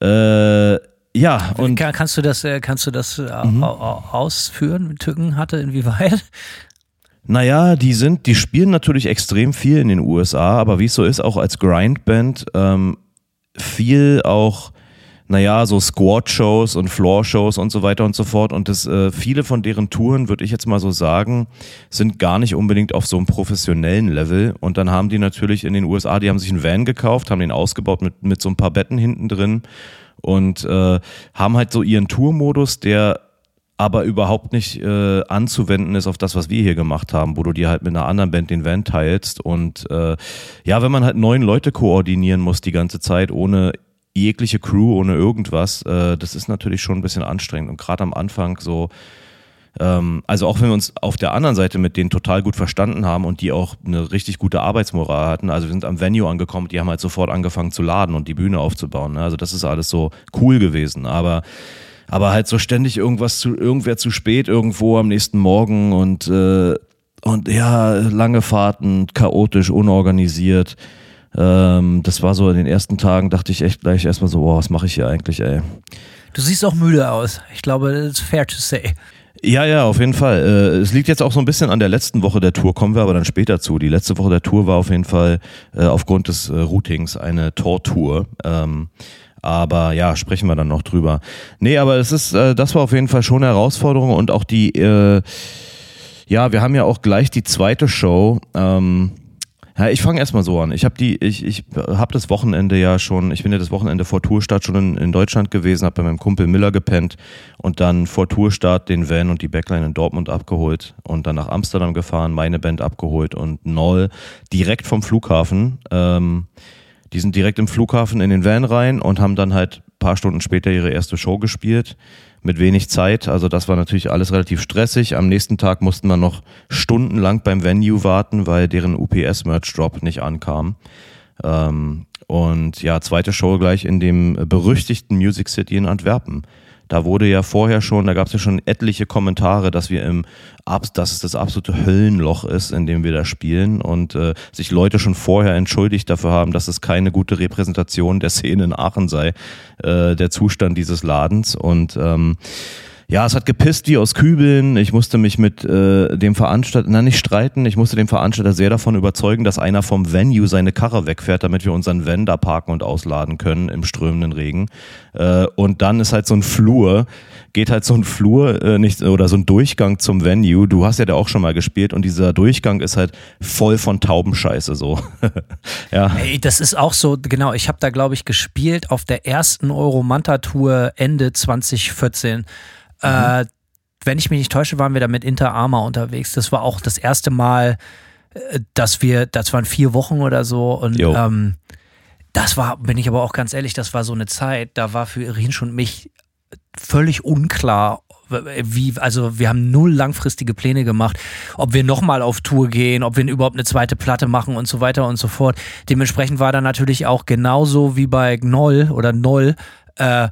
Speaker 3: Äh, ja, und
Speaker 4: kannst du das, äh, kannst du das äh, mhm. ausführen? Tücken hatte inwieweit?
Speaker 3: Naja, die sind, die spielen natürlich extrem viel in den USA, aber wie es so ist, auch als Grindband, ähm, viel auch, naja, so Squad-Shows und Floor-Shows und so weiter und so fort. Und das, äh, viele von deren Touren, würde ich jetzt mal so sagen, sind gar nicht unbedingt auf so einem professionellen Level. Und dann haben die natürlich in den USA, die haben sich einen Van gekauft, haben den ausgebaut mit, mit so ein paar Betten hinten drin und äh, haben halt so ihren Tourmodus, der aber überhaupt nicht äh, anzuwenden ist auf das, was wir hier gemacht haben, wo du dir halt mit einer anderen Band den Van teilst. Und äh, ja, wenn man halt neun Leute koordinieren muss die ganze Zeit, ohne jegliche Crew, ohne irgendwas, äh, das ist natürlich schon ein bisschen anstrengend. Und gerade am Anfang so, ähm, also auch wenn wir uns auf der anderen Seite mit denen total gut verstanden haben und die auch eine richtig gute Arbeitsmoral hatten, also wir sind am Venue angekommen, die haben halt sofort angefangen zu laden und die Bühne aufzubauen. Ne? Also das ist alles so cool gewesen. Aber aber halt so ständig irgendwas zu, irgendwer zu spät irgendwo am nächsten Morgen und, äh, und ja, lange Fahrten, chaotisch, unorganisiert. Ähm, das war so in den ersten Tagen, dachte ich echt gleich erstmal so, boah, was mache ich hier eigentlich, ey.
Speaker 4: Du siehst auch müde aus. Ich glaube, das ist fair to say.
Speaker 3: Ja, ja, auf jeden Fall. Äh, es liegt jetzt auch so ein bisschen an der letzten Woche der Tour, kommen wir aber dann später zu. Die letzte Woche der Tour war auf jeden Fall äh, aufgrund des äh, Routings eine Tortour. Ähm, aber ja, sprechen wir dann noch drüber. Nee, aber es ist, äh, das war auf jeden Fall schon eine Herausforderung und auch die, äh, ja, wir haben ja auch gleich die zweite Show. Ähm, ja, ich fange erstmal so an. Ich habe die, ich, ich habe das Wochenende ja schon, ich bin ja das Wochenende vor Tourstart schon in, in Deutschland gewesen, habe bei meinem Kumpel Miller gepennt und dann vor Tourstart den Van und die Backline in Dortmund abgeholt und dann nach Amsterdam gefahren, meine Band abgeholt und Noll direkt vom Flughafen. Ähm, die sind direkt im Flughafen in den Van rein und haben dann halt paar Stunden später ihre erste Show gespielt mit wenig Zeit. Also das war natürlich alles relativ stressig. Am nächsten Tag mussten wir noch stundenlang beim Venue warten, weil deren UPS-Merch-Drop nicht ankam. Ähm, und ja, zweite Show gleich in dem berüchtigten Music City in Antwerpen. Da wurde ja vorher schon, da gab es ja schon etliche Kommentare, dass wir im, dass es das absolute Höllenloch ist, in dem wir da spielen und äh, sich Leute schon vorher entschuldigt dafür haben, dass es keine gute Repräsentation der Szene in Aachen sei, äh, der Zustand dieses Ladens und ähm, ja, es hat gepisst wie aus Kübeln. Ich musste mich mit äh, dem Veranstalter, na nicht streiten, ich musste den Veranstalter sehr davon überzeugen, dass einer vom Venue seine Karre wegfährt, damit wir unseren Van da parken und ausladen können im strömenden Regen. Äh, und dann ist halt so ein Flur, geht halt so ein Flur äh, nicht oder so ein Durchgang zum Venue. Du hast ja da auch schon mal gespielt und dieser Durchgang ist halt voll von Taubenscheiße so.
Speaker 4: ja. Ey, das ist auch so, genau, ich habe da glaube ich gespielt auf der ersten Euromanta Tour Ende 2014. Äh, wenn ich mich nicht täusche, waren wir da mit Inter Arma unterwegs. Das war auch das erste Mal, äh, dass wir, das waren vier Wochen oder so und ähm, das war, bin ich aber auch ganz ehrlich, das war so eine Zeit, da war für Irin und mich völlig unklar, wie, also wir haben null langfristige Pläne gemacht, ob wir nochmal auf Tour gehen, ob wir überhaupt eine zweite Platte machen und so weiter und so fort. Dementsprechend war da natürlich auch genauso wie bei Gnoll oder Noll, äh,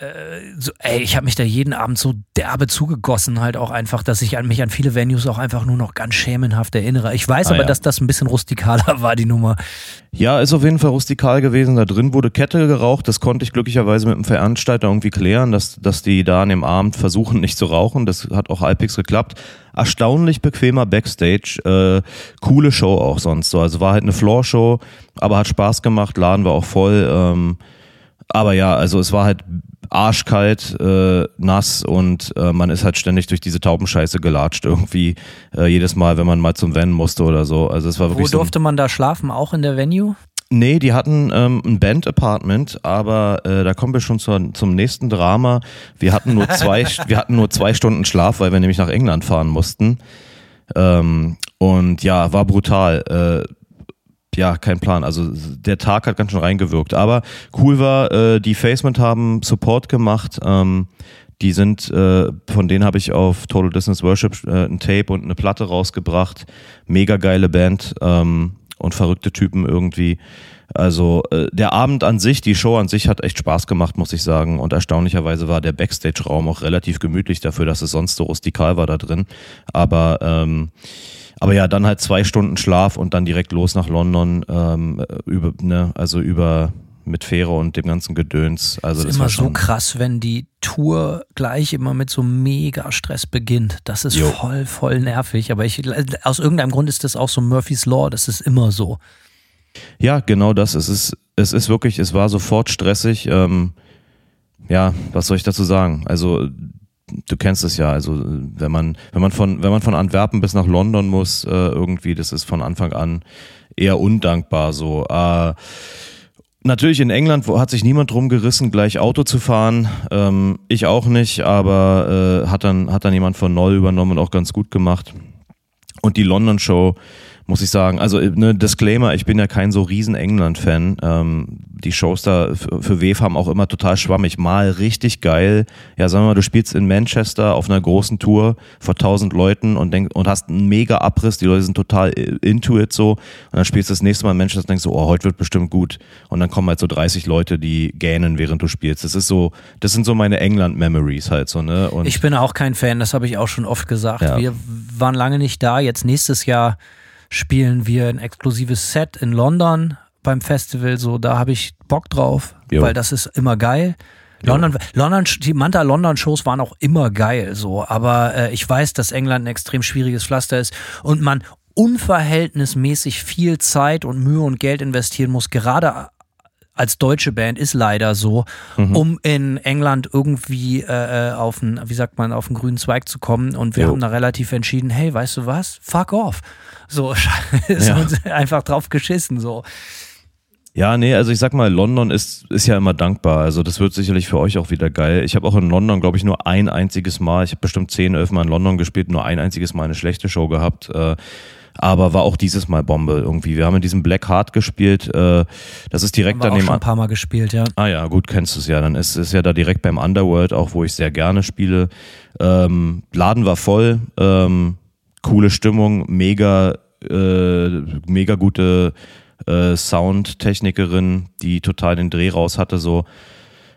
Speaker 4: äh, so, ey, ich habe mich da jeden Abend so derbe zugegossen, halt auch einfach, dass ich an mich an viele Venues auch einfach nur noch ganz schämenhaft erinnere. Ich weiß ah, aber, ja. dass das ein bisschen rustikaler war, die Nummer.
Speaker 3: Ja, ist auf jeden Fall rustikal gewesen. Da drin wurde Kette geraucht. Das konnte ich glücklicherweise mit dem Veranstalter irgendwie klären, dass, dass die da an dem Abend versuchen, nicht zu rauchen. Das hat auch halbwegs geklappt. Erstaunlich bequemer Backstage. Äh, coole Show auch sonst so. Also war halt eine Floor-Show, aber hat Spaß gemacht. Laden war auch voll. Ähm, aber ja, also es war halt arschkalt, äh, nass und äh, man ist halt ständig durch diese Taubenscheiße gelatscht irgendwie äh, jedes Mal, wenn man mal zum Van musste oder so. Also es war wirklich.
Speaker 4: Wo durfte so man da schlafen? Auch in der Venue?
Speaker 3: Nee, die hatten ähm, ein Band-Apartment, aber äh, da kommen wir schon zur, zum nächsten Drama. Wir hatten nur zwei, wir hatten nur zwei Stunden Schlaf, weil wir nämlich nach England fahren mussten. Ähm, Und ja, war brutal. Äh, ja, kein Plan. Also der Tag hat ganz schön reingewirkt. Aber cool war, äh, die Facement haben Support gemacht. Ähm, die sind, äh, von denen habe ich auf Total Distance Worship äh, ein Tape und eine Platte rausgebracht. Mega geile Band ähm, und verrückte Typen irgendwie. Also äh, der Abend an sich, die Show an sich hat echt Spaß gemacht, muss ich sagen. Und erstaunlicherweise war der Backstage-Raum auch relativ gemütlich dafür, dass es sonst so rustikal war da drin. Aber ähm, aber ja, dann halt zwei Stunden Schlaf und dann direkt los nach London ähm, über, ne, also über mit Fähre und dem ganzen Gedöns. Also
Speaker 4: das ist immer so krass, wenn die Tour gleich immer mit so mega Stress beginnt. Das ist jo. voll, voll nervig. Aber ich, aus irgendeinem Grund ist das auch so Murphy's Law. Das ist immer so.
Speaker 3: Ja, genau das. Es ist, es ist wirklich, es war sofort stressig. Ähm, ja, was soll ich dazu sagen? Also du kennst es ja, also wenn man, wenn man von, wenn man von Antwerpen bis nach London muss, äh, irgendwie, das ist von Anfang an eher undankbar so. Äh, Natürlich in England hat sich niemand drum gerissen, gleich Auto zu fahren. Ähm, ich auch nicht, aber äh, hat, dann, hat dann jemand von Noll übernommen und auch ganz gut gemacht. Und die London Show muss ich sagen. Also ne, Disclaimer, ich bin ja kein so riesen England-Fan. Ähm, die Shows da für, WEF haben auch immer total schwammig. Mal richtig geil. Ja, sagen wir mal, du spielst in Manchester auf einer großen Tour vor tausend Leuten und, denk, und hast einen mega Abriss. Die Leute sind total into it so. Und dann spielst du das nächste Mal in Manchester und denkst so, oh, heute wird bestimmt gut. Und dann kommen halt so 30 Leute, die gähnen, während du spielst. Das ist so, das sind so meine England-Memories halt so, ne?
Speaker 4: Und ich bin auch kein Fan, das habe ich auch schon oft gesagt. Ja. Wir waren lange nicht da. Jetzt nächstes Jahr spielen wir ein exklusives Set in London beim Festival. So, da habe ich Bock drauf, jo. weil das ist immer geil. London, London, die Manta London Shows waren auch immer geil, so. Aber äh, ich weiß, dass England ein extrem schwieriges Pflaster ist und man unverhältnismäßig viel Zeit und Mühe und Geld investieren muss, gerade als deutsche Band ist leider so, mhm. um in England irgendwie äh, äh auf einen, wie sagt man, auf einen grünen Zweig zu kommen. Und wir jo. haben da relativ entschieden, hey, weißt du was? Fuck off. So, ist ja. uns einfach drauf geschissen, so.
Speaker 3: Ja, nee, also ich sag mal, London ist, ist ja immer dankbar. Also das wird sicherlich für euch auch wieder geil. Ich habe auch in London, glaube ich, nur ein einziges Mal, ich habe bestimmt zehn, elf Mal in London gespielt, nur ein einziges Mal eine schlechte Show gehabt. Äh, aber war auch dieses Mal Bombe irgendwie. Wir haben in diesem Black Heart gespielt. Äh, das ist direkt
Speaker 4: haben
Speaker 3: daneben.
Speaker 4: Auch schon ein paar Mal gespielt, ja.
Speaker 3: Ah ja, gut, kennst du es ja. Dann ist es ja da direkt beim Underworld, auch wo ich sehr gerne spiele. Ähm, Laden war voll, ähm, coole Stimmung, mega, äh, mega gute äh, Soundtechnikerin, die total den Dreh raus hatte, so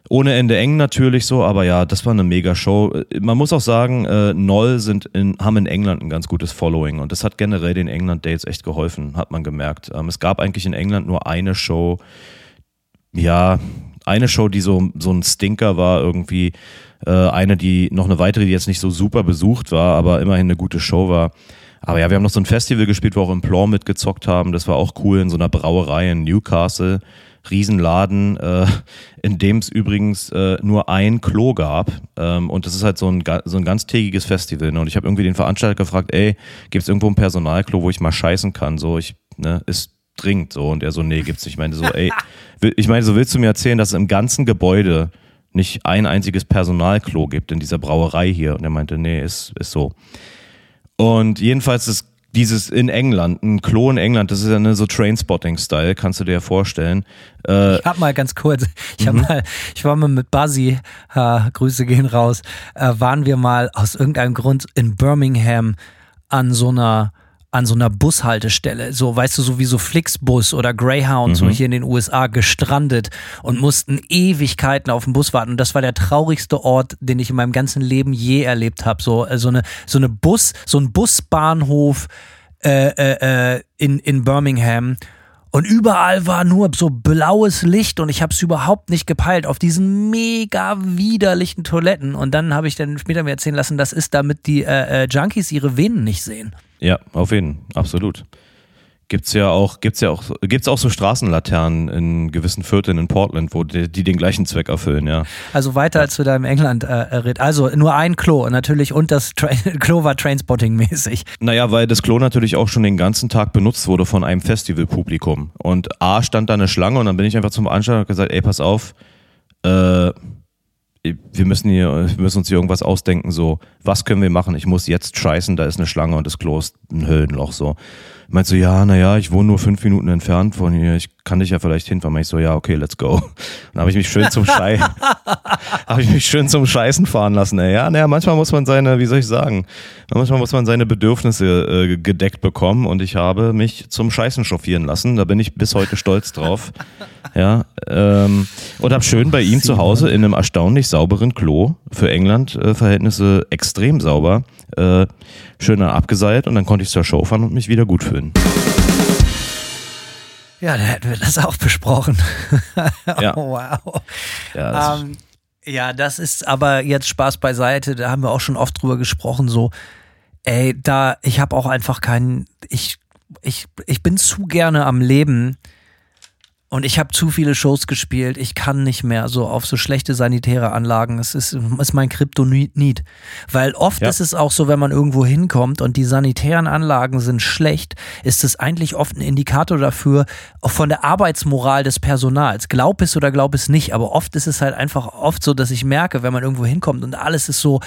Speaker 3: ohne Ende eng natürlich so, aber ja, das war eine mega Show. Man muss auch sagen, äh, Noll sind in, haben in England ein ganz gutes Following und das hat generell den England Dates echt geholfen, hat man gemerkt. Ähm, es gab eigentlich in England nur eine Show, ja, eine Show, die so, so ein Stinker war irgendwie. Äh, eine, die noch eine weitere, die jetzt nicht so super besucht war, aber immerhin eine gute Show war. Aber ja, wir haben noch so ein Festival gespielt, wo auch im mitgezockt haben. Das war auch cool in so einer Brauerei in Newcastle. Riesenladen, äh, in dem es übrigens äh, nur ein Klo gab. Ähm, und das ist halt so ein, so ein ganztägiges Festival. Ne? Und ich habe irgendwie den Veranstalter gefragt, ey, gibt es irgendwo ein Personalklo, wo ich mal scheißen kann? So, ich, ne, ist dringend so. Und er so, nee, gibt's nicht. Ich meine so, ey, ich meine, so willst du mir erzählen, dass es im ganzen Gebäude nicht ein einziges Personalklo gibt in dieser Brauerei hier? Und er meinte, nee, ist, ist so. Und jedenfalls ist dieses in England, ein Klo in England, das ist ja ne, so Trainspotting-Style, kannst du dir ja vorstellen.
Speaker 4: Äh, ich hab mal ganz kurz, ich hab mhm. mal, ich war mal mit Buzzy, äh, Grüße gehen raus, äh, waren wir mal aus irgendeinem Grund in Birmingham an so einer an so einer Bushaltestelle, so weißt du, so wie so Flixbus oder Greyhound, mhm. so hier in den USA gestrandet und mussten Ewigkeiten auf den Bus warten. Und das war der traurigste Ort, den ich in meinem ganzen Leben je erlebt habe. So, äh, so eine, so eine Bus, so ein Busbahnhof äh, äh, äh, in, in Birmingham. Und überall war nur so blaues Licht und ich habe es überhaupt nicht gepeilt auf diesen mega widerlichen Toiletten. Und dann habe ich dann später mir erzählen lassen, das ist damit die äh, äh, Junkies ihre Venen nicht sehen.
Speaker 3: Ja, auf jeden, absolut. Gibt's ja auch, gibt's ja auch, gibt's auch so Straßenlaternen in gewissen Vierteln in Portland, wo die, die den gleichen Zweck erfüllen, ja.
Speaker 4: Also weiter als du da im England äh, ritt. Also nur ein Klo natürlich und das Tra Klo war Trainspotting-mäßig.
Speaker 3: Naja, weil das Klo natürlich auch schon den ganzen Tag benutzt wurde von einem Festivalpublikum. Und A stand da eine Schlange und dann bin ich einfach zum Veranstalter und gesagt, ey, pass auf, äh, wir müssen hier, wir müssen uns hier irgendwas ausdenken, so, was können wir machen? Ich muss jetzt scheißen, da ist eine Schlange und das Klo ist ein Höllenloch, so. Meinst du, ja, naja, ich wohne nur fünf Minuten entfernt von hier, ich kann dich ja vielleicht hinfahren. Meinst ich so, ja, okay, let's go. Dann habe ich mich schön zum Schei, habe ich mich schön zum Scheißen fahren lassen. Ey. Ja, naja, manchmal muss man seine, wie soll ich sagen, manchmal muss man seine Bedürfnisse äh, gedeckt bekommen und ich habe mich zum Scheißen chauffieren lassen. Da bin ich bis heute stolz drauf. Ja, ähm, und habe schön bei ihm zu Hause in einem erstaunlich sauberen Klo für England äh, Verhältnisse extrem sauber. Äh, schön dann abgeseilt und dann konnte ich zur Show fahren und mich wieder gut fühlen.
Speaker 4: Ja, dann hätten wir das auch besprochen.
Speaker 3: Ja.
Speaker 4: oh, wow.
Speaker 3: Ja, das
Speaker 4: Ähm, ja, das ist aber jetzt Spaß beiseite. Da haben wir auch schon oft drüber gesprochen. So, ey, da, ich habe auch einfach keinen, ich, ich, ich bin zu gerne am Leben und ich habe zu viele Shows gespielt. Ich kann nicht mehr so auf so schlechte sanitäre Anlagen. Es ist, ist mein Kryptonit. Weil oft
Speaker 3: Ja.
Speaker 4: ist es auch so, wenn man irgendwo hinkommt und die sanitären Anlagen sind schlecht, ist es eigentlich oft ein Indikator dafür, auch von der Arbeitsmoral des Personals. Glaub es oder glaub es nicht. Aber oft ist es halt einfach oft so, dass ich merke, wenn man irgendwo hinkommt und alles ist so,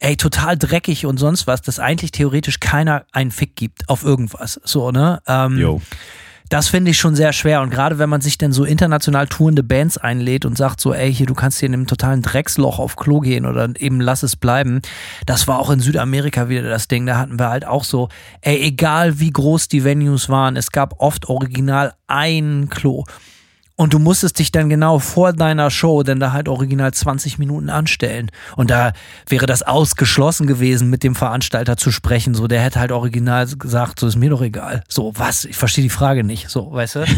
Speaker 4: ey, total dreckig und sonst was, dass eigentlich theoretisch keiner einen Fick gibt auf irgendwas. So, ne? Ähm,
Speaker 3: Jo.
Speaker 4: Das finde ich schon sehr schwer. Und gerade wenn man sich dann so international tourende Bands einlädt und sagt so, ey, hier, du kannst hier in einem totalen Drecksloch auf Klo gehen oder eben lass es bleiben. Das war auch in Südamerika wieder das Ding. Da hatten wir halt auch so, ey, egal wie groß die Venues waren, es gab oft original ein Klo. Und du musstest dich dann genau vor deiner Show dann da halt original 20 Minuten anstellen. Und da wäre das ausgeschlossen gewesen, mit dem Veranstalter zu sprechen. So, der hätte halt original gesagt, so ist mir doch egal. So, was? Ich verstehe die Frage nicht. So, weißt du?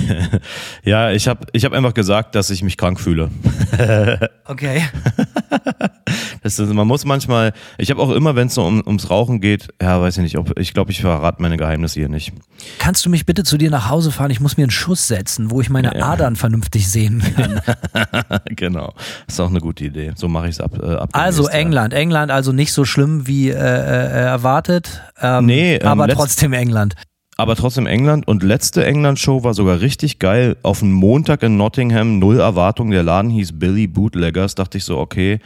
Speaker 3: Ja, ich habe ich hab einfach gesagt, dass ich mich krank fühle.
Speaker 4: Okay.
Speaker 3: Ist, man muss manchmal, ich habe auch immer, wenn es so um, ums Rauchen geht, ja, weiß ich nicht, ob, ich glaube, ich verrate meine Geheimnisse hier nicht.
Speaker 4: Kannst du mich bitte zu dir nach Hause fahren? Ich muss mir einen Schuss setzen, wo ich meine
Speaker 3: Ja.
Speaker 4: Adern vernünftig sehen kann.
Speaker 3: genau. Das ist auch eine gute Idee. So mache ich es ab, äh, ab.
Speaker 4: Also
Speaker 3: demnächst, ja.
Speaker 4: England. England also nicht so schlimm wie äh, äh, erwartet. Ähm,
Speaker 3: Nee, ähm,
Speaker 4: aber trotzdem England.
Speaker 3: Aber trotzdem England und letzte England-Show war sogar richtig geil. Auf einen Montag in Nottingham, null Erwartung. Der Laden hieß Billy Bootleggers. Dachte ich so, okay,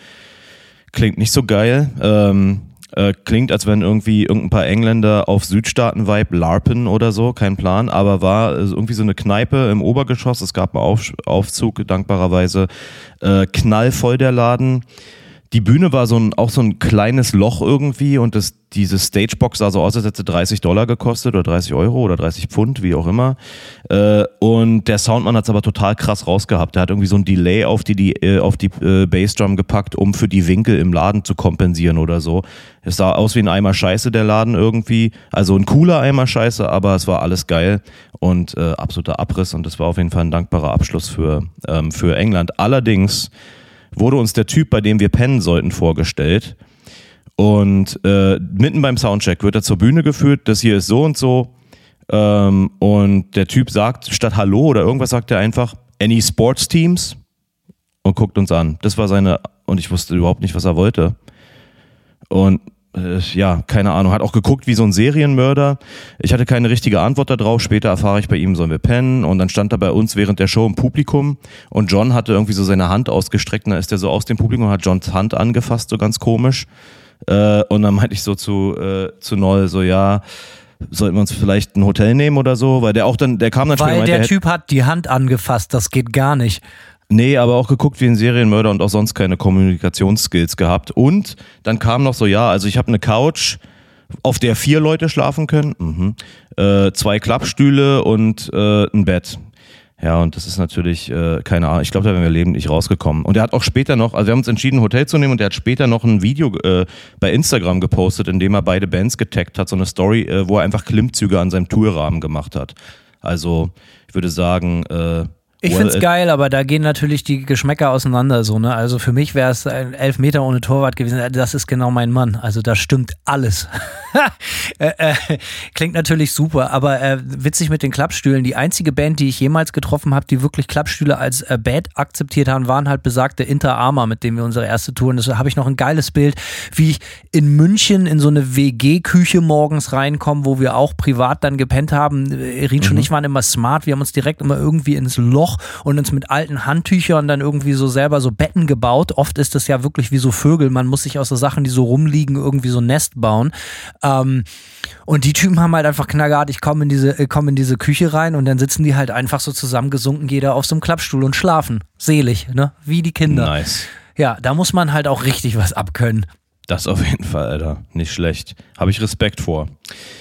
Speaker 3: klingt nicht so geil. Ähm, äh, klingt, als wenn irgendwie irgendein paar Engländer auf Südstaaten-Vibe larpen oder so, kein Plan. Aber war äh, irgendwie so eine Kneipe im Obergeschoss. Es gab einen auf Aufzug, dankbarerweise. Äh, knallvoll der Laden. Die Bühne war so ein, auch so ein kleines Loch irgendwie und das, diese Stagebox sah so aus, als hätte sie 30 Dollar gekostet oder 30 Euro oder 30 Pfund, wie auch immer. Äh, und der Soundmann hat es aber total krass rausgehabt. Der hat irgendwie so ein Delay auf die, die, äh, auf die äh, Bassdrum gepackt, um für die Winkel im Laden zu kompensieren oder so. Es sah aus wie ein Eimer Scheiße, der Laden irgendwie. Also ein cooler Eimer Scheiße, aber es war alles geil und äh, absoluter Abriss und das war auf jeden Fall ein dankbarer Abschluss für, ähm, für England. Allerdings wurde uns der Typ, bei dem wir pennen sollten, vorgestellt. Und äh, mitten beim Soundcheck wird er zur Bühne geführt, das hier ist so und so. Ähm, und der Typ sagt statt Hallo oder irgendwas sagt er einfach, Any Sports Teams? Und guckt uns an. Das war seine, und ich wusste überhaupt nicht, was er wollte. Und ja, keine Ahnung, hat auch geguckt wie so ein Serienmörder. Ich hatte keine richtige Antwort darauf. Später erfahre ich bei ihm, sollen wir pennen. Und dann stand er bei uns während der Show im Publikum und John hatte irgendwie so seine Hand ausgestreckt. Und dann ist er so aus dem Publikum und hat Johns Hand angefasst, so ganz komisch. Äh, und dann meinte ich so zu, äh, zu Noel so, ja, sollten wir uns vielleicht ein Hotel nehmen oder so? Weil der auch dann, der kam dann später
Speaker 4: Weil
Speaker 3: meinte,
Speaker 4: der
Speaker 3: er hätte-
Speaker 4: Typ hat die Hand angefasst, das geht gar nicht.
Speaker 3: Nee, aber auch geguckt wie ein Serienmörder und auch sonst keine Kommunikationsskills gehabt. Und dann kam noch so, ja, also ich habe eine Couch, auf der vier Leute schlafen können, mhm. äh, zwei Klappstühle und äh, ein Bett. Ja, und das ist natürlich, äh, keine Ahnung, ich glaube, da wären wir lebend nicht rausgekommen. Und er hat auch später noch, also wir haben uns entschieden, ein Hotel zu nehmen und er hat später noch ein Video äh, bei Instagram gepostet, in dem er beide Bands getaggt hat, so eine Story, äh, wo er einfach Klimmzüge an seinem Tourrahmen gemacht hat. Also, ich würde sagen, äh,
Speaker 4: Ich
Speaker 3: well,
Speaker 4: find's
Speaker 3: äh,
Speaker 4: geil, aber da gehen natürlich die Geschmäcker auseinander so, ne? Also für mich wäre es ein Elfmeter ohne Torwart gewesen. Das ist genau mein Mann. Also da stimmt alles. äh, äh, klingt natürlich super, aber äh, witzig mit den Klappstühlen. Die einzige Band, die ich jemals getroffen habe, die wirklich Klappstühle als äh, Band akzeptiert haben, waren halt besagte Inter Arma, mit denen wir unsere erste Tour. Und das habe ich noch ein geiles Bild, wie ich in München in so eine WG-Küche morgens reinkomme, wo wir auch privat dann gepennt haben. Äh, Rinsch und ich waren immer smart. Wir haben uns direkt immer irgendwie ins Loch Loch und uns mit alten Handtüchern dann irgendwie so selber so Betten gebaut. Oft ist das ja wirklich wie so Vögel. Man muss sich aus so Sachen, die so rumliegen, irgendwie so ein Nest bauen. Ähm, und die Typen haben halt einfach knallhart, ich komme in diese, äh, komm in diese Küche rein und dann sitzen die halt einfach so zusammengesunken, jeder auf so einem Klappstuhl und schlafen. Selig, ne? Wie die Kinder.
Speaker 3: Nice.
Speaker 4: Ja, da muss man halt auch richtig was abkönnen.
Speaker 3: Das auf jeden Fall, Alter. Nicht schlecht. Habe ich Respekt vor.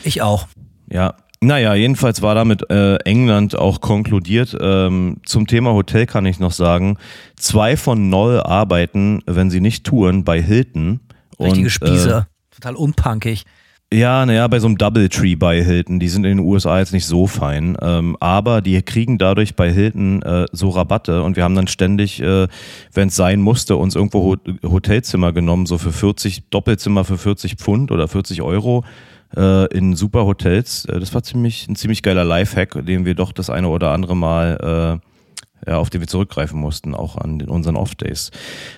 Speaker 4: Ich auch.
Speaker 3: Ja. Naja, jedenfalls war damit äh, England auch konkludiert. Ähm, zum Thema Hotel kann ich noch sagen, zwei von null arbeiten, wenn sie nicht touren, bei Hilton.
Speaker 4: Richtige
Speaker 3: Und,
Speaker 4: Spießer. Total unpunkig.
Speaker 3: Ja, naja, bei so einem Doubletree bei Hilton, die sind in den USA jetzt nicht so fein, ähm, aber die kriegen dadurch bei Hilton äh, so Rabatte und wir haben dann ständig, äh, wenn es sein musste, uns irgendwo Ho Hotelzimmer genommen, so für 40, Doppelzimmer für 40 Pfund oder 40 Euro äh, in super Hotels. Äh, das war ziemlich ein ziemlich geiler Lifehack, den wir doch das eine oder andere Mal äh, ja, auf den wir zurückgreifen mussten, auch an unseren Off-Days.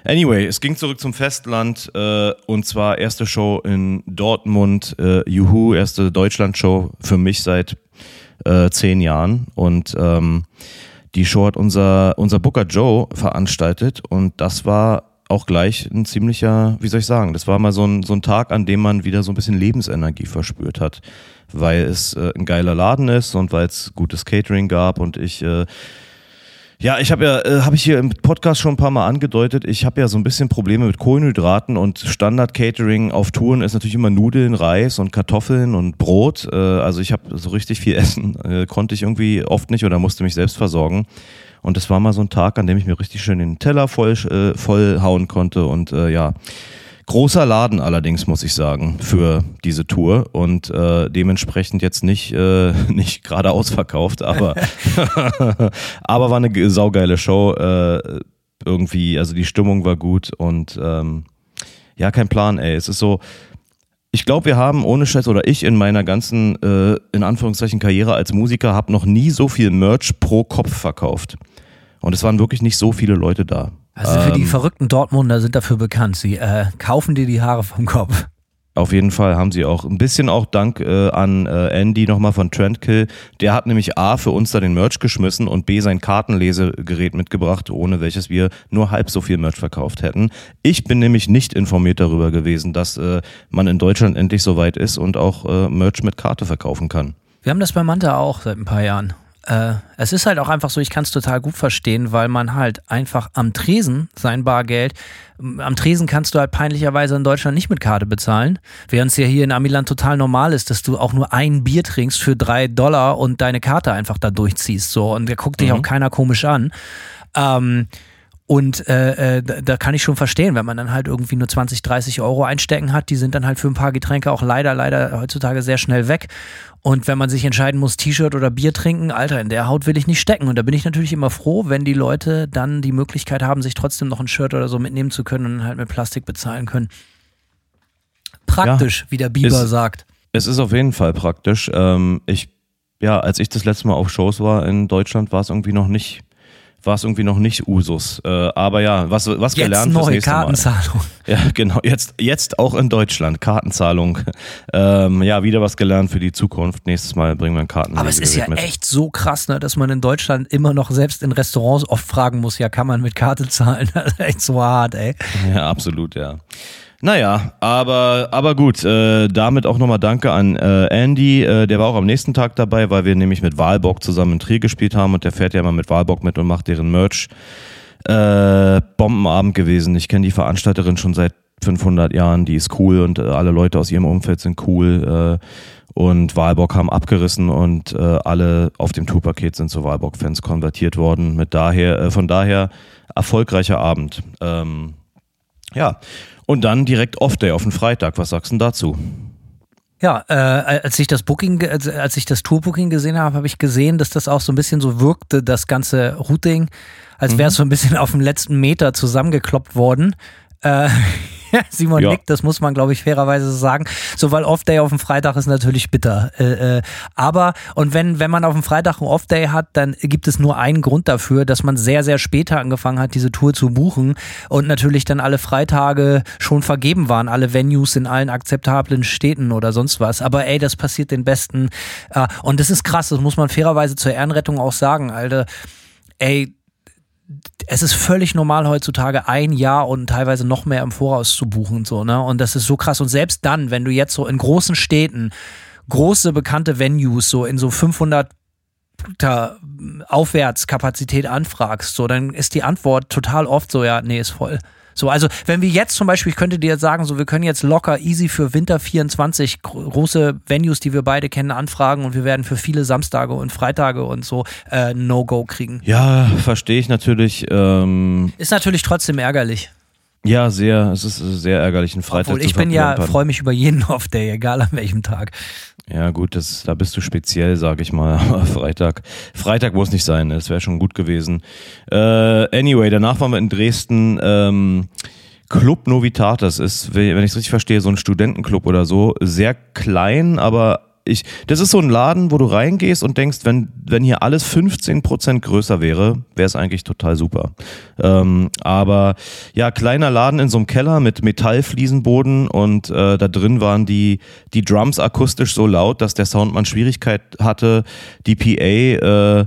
Speaker 3: Anyway, es ging zurück zum Festland äh, und zwar erste Show in Dortmund, äh, Juhu, erste Deutschland-Show für mich seit äh, zehn Jahren und ähm, die Show hat unser, unser Booker Joe veranstaltet und das war auch gleich ein ziemlicher, wie soll ich sagen, das war mal so ein, so ein Tag, an dem man wieder so ein bisschen Lebensenergie verspürt hat, weil es äh, ein geiler Laden ist und weil es gutes Catering gab und ich äh, ja, ich habe ja, äh, habe ich hier im Podcast schon ein paar Mal angedeutet, ich habe ja so ein bisschen Probleme mit Kohlenhydraten und Standard-Catering auf Touren ist natürlich immer Nudeln, Reis und Kartoffeln und Brot. Äh, also ich habe so richtig viel Essen, äh, konnte ich irgendwie oft nicht oder musste mich selbst versorgen. Und das war mal so ein Tag, an dem ich mir richtig schön den Teller voll, äh, voll hauen konnte und äh, ja. Großer Laden allerdings, muss ich sagen, für diese Tour und äh, dementsprechend jetzt nicht, äh, nicht gerade ausverkauft, aber, aber war eine saugeile Show. Äh, irgendwie, also die Stimmung war gut und ähm, ja, kein Plan, ey. Es ist so, ich glaube, wir haben ohne Scheiß oder ich in meiner ganzen, äh, in Anführungszeichen, Karriere als Musiker habe noch nie so viel Merch pro Kopf verkauft. Und es waren wirklich nicht so viele Leute da.
Speaker 4: Also für die
Speaker 3: Ähm,
Speaker 4: verrückten Dortmunder sind dafür bekannt. Sie äh, kaufen dir die Haare vom Kopf.
Speaker 3: Auf jeden Fall haben sie auch ein bisschen auch Dank äh, an äh, Andy nochmal von Trendkill. Der hat nämlich A für uns da den Merch geschmissen und B sein Kartenlesegerät mitgebracht, ohne welches wir nur halb so viel Merch verkauft hätten. Ich bin nämlich nicht informiert darüber gewesen, dass äh, man in Deutschland endlich so weit ist und auch äh, Merch mit Karte verkaufen kann.
Speaker 4: Wir haben das bei Manta auch seit ein paar Jahren. Äh, es ist halt auch einfach so, ich kann es total gut verstehen, weil man halt einfach am Tresen sein Bargeld, am Tresen kannst du halt peinlicherweise in Deutschland nicht mit Karte bezahlen, während es ja hier in Amiland total normal ist, dass du auch nur ein Bier trinkst für drei Dollar und deine Karte einfach da durchziehst. So, und da guckt dich
Speaker 3: Mhm.
Speaker 4: auch keiner komisch an. Ähm, und äh, äh, da, da kann ich schon verstehen, wenn man dann halt irgendwie nur 20, 30 Euro einstecken hat, die sind dann halt für ein paar Getränke auch leider, leider heutzutage sehr schnell weg. Und wenn man sich entscheiden muss, T-Shirt oder Bier trinken, Alter, in der Haut will ich nicht stecken. Und da bin ich natürlich immer froh, wenn die Leute dann die Möglichkeit haben, sich trotzdem noch ein Shirt oder so mitnehmen zu können und halt mit Plastik bezahlen können. Praktisch, wie der Bieber
Speaker 3: Ist-
Speaker 4: sagt.
Speaker 3: Es ist auf jeden Fall praktisch. Ähm, ich, ja, als ich das letzte Mal auf Shows war in Deutschland, war es irgendwie noch nicht, war es irgendwie noch nicht Usus. Äh, aber ja, was, was wir
Speaker 4: Jetzt
Speaker 3: lernen fürs
Speaker 4: neue
Speaker 3: nächste Mal.
Speaker 4: Kartenzahlung.
Speaker 3: Ja, genau. Jetzt, jetzt auch in Deutschland. Kartenzahlung. Ähm, ja, wieder was gelernt für die Zukunft. Nächstes Mal bringen wir ein Karten.
Speaker 4: Aber es ist ja
Speaker 3: mit.
Speaker 4: echt so krass, ne, dass man in Deutschland immer noch selbst in Restaurants oft fragen muss, ja, kann man mit Karte zahlen? Das ist echt so hart, ey.
Speaker 3: Ja, absolut, ja. Naja, aber, aber gut, äh, damit auch nochmal Danke an äh, Andy, äh, der war auch am nächsten Tag dabei, weil wir nämlich mit Walbock zusammen in Trier gespielt haben und der fährt ja immer mit Walbock mit und macht deren Merch. Äh, Bombenabend gewesen. Ich kenne die Veranstalterin schon seit 500 Jahren, die ist cool und äh, alle Leute aus ihrem Umfeld sind cool. Äh, und Walbock haben abgerissen und alle auf dem Tourpaket sind zu Walbock-Fans konvertiert worden. Mit daher, von daher erfolgreicher Abend. Ähm, ja, und dann direkt Off-Day auf den Freitag. Was sagst du denn dazu?
Speaker 4: Ja, äh, als ich das Booking, als, als ich das Tourbooking gesehen habe, habe ich gesehen, dass das auch so ein bisschen so wirkte, das ganze Routing, als wäre es so ein bisschen auf dem letzten Meter zusammengekloppt worden. Äh, Simon
Speaker 3: Ja.
Speaker 4: nickt, das muss man, glaube ich, fairerweise sagen. So, weil Off-Day auf dem Freitag ist natürlich bitter. Äh, äh, aber, und wenn, wenn man auf dem Freitag einen Off-Day hat, dann gibt es nur einen Grund dafür, dass man sehr, sehr später angefangen hat, diese Tour zu buchen und natürlich dann alle Freitage schon vergeben waren, alle Venues in allen akzeptablen Städten oder sonst was. Aber ey, das passiert den Besten. Äh, und das ist krass, das muss man fairerweise zur Ehrenrettung auch sagen, Alter ey, es ist völlig normal heutzutage ein Jahr und teilweise noch mehr im Voraus zu buchen so, ne? Und das ist so krass und selbst dann, wenn du jetzt so in großen Städten große bekannte Venues so in so 500 Aufwärtskapazität anfragst, so dann ist die Antwort total oft so ja, nee, ist voll. So, also wenn wir jetzt zum Beispiel, ich könnte dir sagen, so wir können jetzt locker easy für Winter 24 große Venues, die wir beide kennen, anfragen und wir werden für viele Samstage und Freitage und so äh, No-Go kriegen.
Speaker 3: Ja, verstehe ich natürlich. Ähm
Speaker 4: ist natürlich trotzdem ärgerlich.
Speaker 3: Ja, sehr. Es ist sehr ärgerlich, einen Freitag
Speaker 4: Obwohl, ich bin ja, freue mich über jeden Off-Day, egal an welchem Tag.
Speaker 3: Ja, gut, das, da bist du speziell, sag ich mal. Aber Freitag, Freitag muss nicht sein, das wäre schon gut gewesen. Äh, anyway, danach waren wir in Dresden. Ähm, Club Novitatis ist, wenn ich es richtig verstehe, so ein Studentenclub oder so. Sehr klein, aber ich, das ist so ein Laden, wo du reingehst und denkst, wenn, wenn hier alles 15% größer wäre, wäre es eigentlich total super. Ähm, aber ja, kleiner Laden in so einem Keller mit Metallfliesenboden und äh, da drin waren die, die Drums akustisch so laut, dass der Soundmann Schwierigkeit hatte, die PA äh,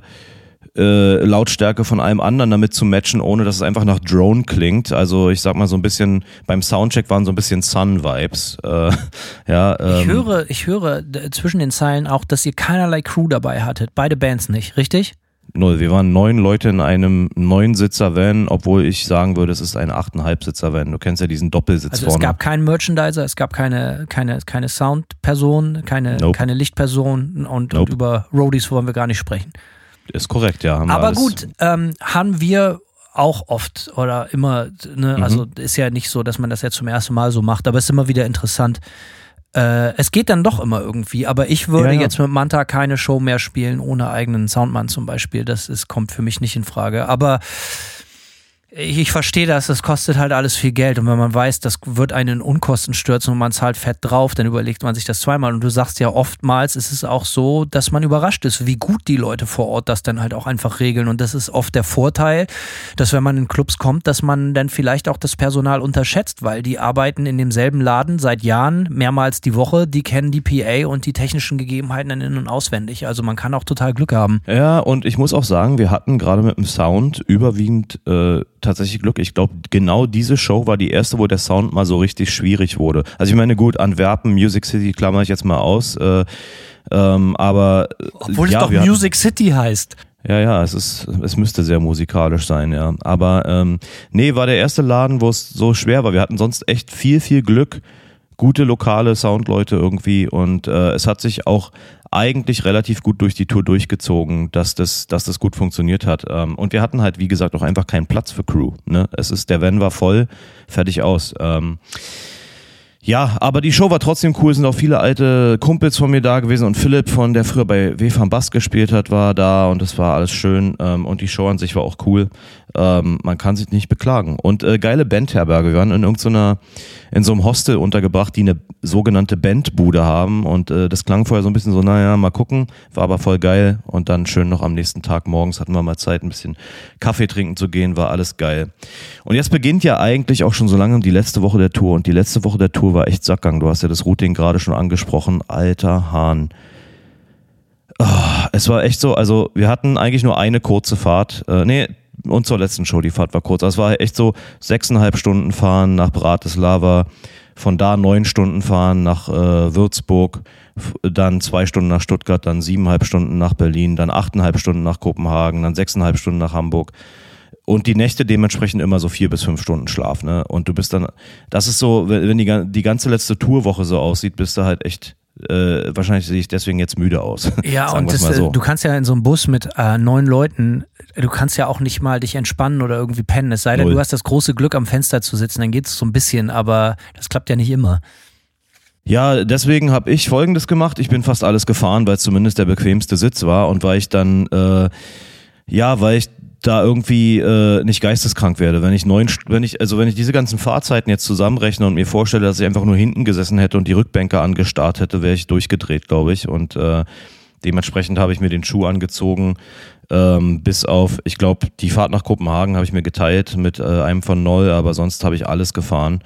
Speaker 3: äh, Lautstärke von allem anderen damit zu matchen, ohne dass es einfach nach Drone klingt. Also ich sag mal so ein bisschen, beim Soundcheck waren so ein bisschen Sun-Vibes. Äh, ja,
Speaker 4: ähm. Ich höre, ich höre zwischen den Zeilen auch, dass ihr keinerlei Crew dabei hattet. Beide Bands nicht, richtig?
Speaker 3: Null. Wir waren neun Leute in einem Neunsitzer-Van, obwohl ich sagen würde, es ist ein achteinhalbsitzer-Van. Du kennst ja diesen Doppelsitz
Speaker 4: also
Speaker 3: vorne.
Speaker 4: Es gab keinen Merchandiser, es gab keine, keine, keine Soundperson, keine, nope. keine Lichtperson und, nope. und über Roadies wollen wir gar nicht sprechen.
Speaker 3: Ist korrekt, ja.
Speaker 4: Aber gut, ähm, haben wir auch oft oder immer, ne, mhm. also ist ja nicht so, dass man das jetzt zum ersten Mal so macht, aber es ist immer wieder interessant. Äh, es geht dann doch immer irgendwie, aber ich würde ja, ja. jetzt mit Manta keine Show mehr spielen ohne eigenen Soundmann zum Beispiel. Das ist, kommt für mich nicht in Frage. Aber ich verstehe das, das kostet halt alles viel Geld. Und wenn man weiß, das wird einen Unkosten stürzen und man zahlt fett drauf, dann überlegt man sich das zweimal. Und du sagst ja oftmals ist es auch so, dass man überrascht ist, wie gut die Leute vor Ort das dann halt auch einfach regeln. Und das ist oft der Vorteil, dass wenn man in Clubs kommt, dass man dann vielleicht auch das Personal unterschätzt, weil die arbeiten in demselben Laden seit Jahren, mehrmals die Woche, die kennen die PA und die technischen Gegebenheiten dann in- und auswendig, also man kann auch total Glück haben.
Speaker 3: Ja und ich muss auch sagen, wir hatten gerade mit dem Sound überwiegend äh, tatsächlich Glück. Ich glaube, genau diese Show war die erste, wo der Sound mal so richtig schwierig wurde. Also ich meine, gut, Antwerpen, Music City klammer ich jetzt mal aus. Äh, ähm, aber
Speaker 4: obwohl ja, es doch Music hatten, City heißt.
Speaker 3: Ja, ja, es ist, es müsste sehr musikalisch sein, ja. Aber ähm, nee, war der erste Laden, wo es so schwer war. Wir hatten sonst echt viel, viel Glück, gute lokale Soundleute irgendwie und äh, es hat sich auch eigentlich relativ gut durch die Tour durchgezogen, dass das, dass das gut funktioniert hat. Ähm, und wir hatten halt, wie gesagt, auch einfach keinen Platz für Crew. Ne? Es ist, der Van war voll, fertig aus. Ähm, ja, aber die Show war trotzdem cool, sind auch viele alte Kumpels von mir da gewesen und Philipp von der früher bei WFAM Bass gespielt hat, war da und es war alles schön ähm, und die Show an sich war auch cool. Ähm, man kann sich nicht beklagen. Und äh, geile Bandherberge. Wir waren in irgendeiner, in so einem Hostel untergebracht, die eine sogenannte Bandbude haben und äh, das klang vorher so ein bisschen so, naja, mal gucken, war aber voll geil und dann schön noch am nächsten Tag morgens hatten wir mal Zeit, ein bisschen Kaffee trinken zu gehen, war alles geil. Und jetzt beginnt ja eigentlich auch schon so lange die letzte Woche der Tour und die letzte Woche der Tour war echt Sackgang. Du hast ja das Routing gerade schon angesprochen. Alter Hahn. Oh, es war echt so, also wir hatten eigentlich nur eine kurze Fahrt. Äh, nee, und zur letzten Show, die Fahrt war kurz. Also es war echt so sechseinhalb Stunden fahren nach Bratislava, von da neun Stunden fahren nach äh, Würzburg, dann zwei Stunden nach Stuttgart, dann siebeneinhalb Stunden nach Berlin, dann achteinhalb Stunden nach Kopenhagen, dann sechseinhalb Stunden nach Hamburg und die Nächte dementsprechend immer so vier bis fünf Stunden Schlaf, ne? Und du bist dann, das ist so, wenn die, die ganze letzte Tourwoche so aussieht, bist du halt echt äh, wahrscheinlich sehe ich deswegen jetzt müde aus.
Speaker 4: Ja, und das, so. du kannst ja in so einem Bus mit äh, neun Leuten, du kannst ja auch nicht mal dich entspannen oder irgendwie pennen. Es sei denn, Null. du hast das große Glück, am Fenster zu sitzen, dann geht es so ein bisschen, aber das klappt ja nicht immer.
Speaker 3: Ja, deswegen habe ich Folgendes gemacht. Ich bin fast alles gefahren, weil es zumindest der bequemste Sitz war und weil ich dann, äh, ja, weil ich da irgendwie äh, nicht geisteskrank werde. Wenn ich neun, wenn ich, also wenn ich diese ganzen Fahrzeiten jetzt zusammenrechne und mir vorstelle, dass ich einfach nur hinten gesessen hätte und die Rückbänke angestarrt hätte, wäre ich durchgedreht, glaube ich. Und äh, dementsprechend habe ich mir den Schuh angezogen. Ähm, bis auf, ich glaube, die Fahrt nach Kopenhagen habe ich mir geteilt mit äh, einem von Noll, aber sonst habe ich alles gefahren.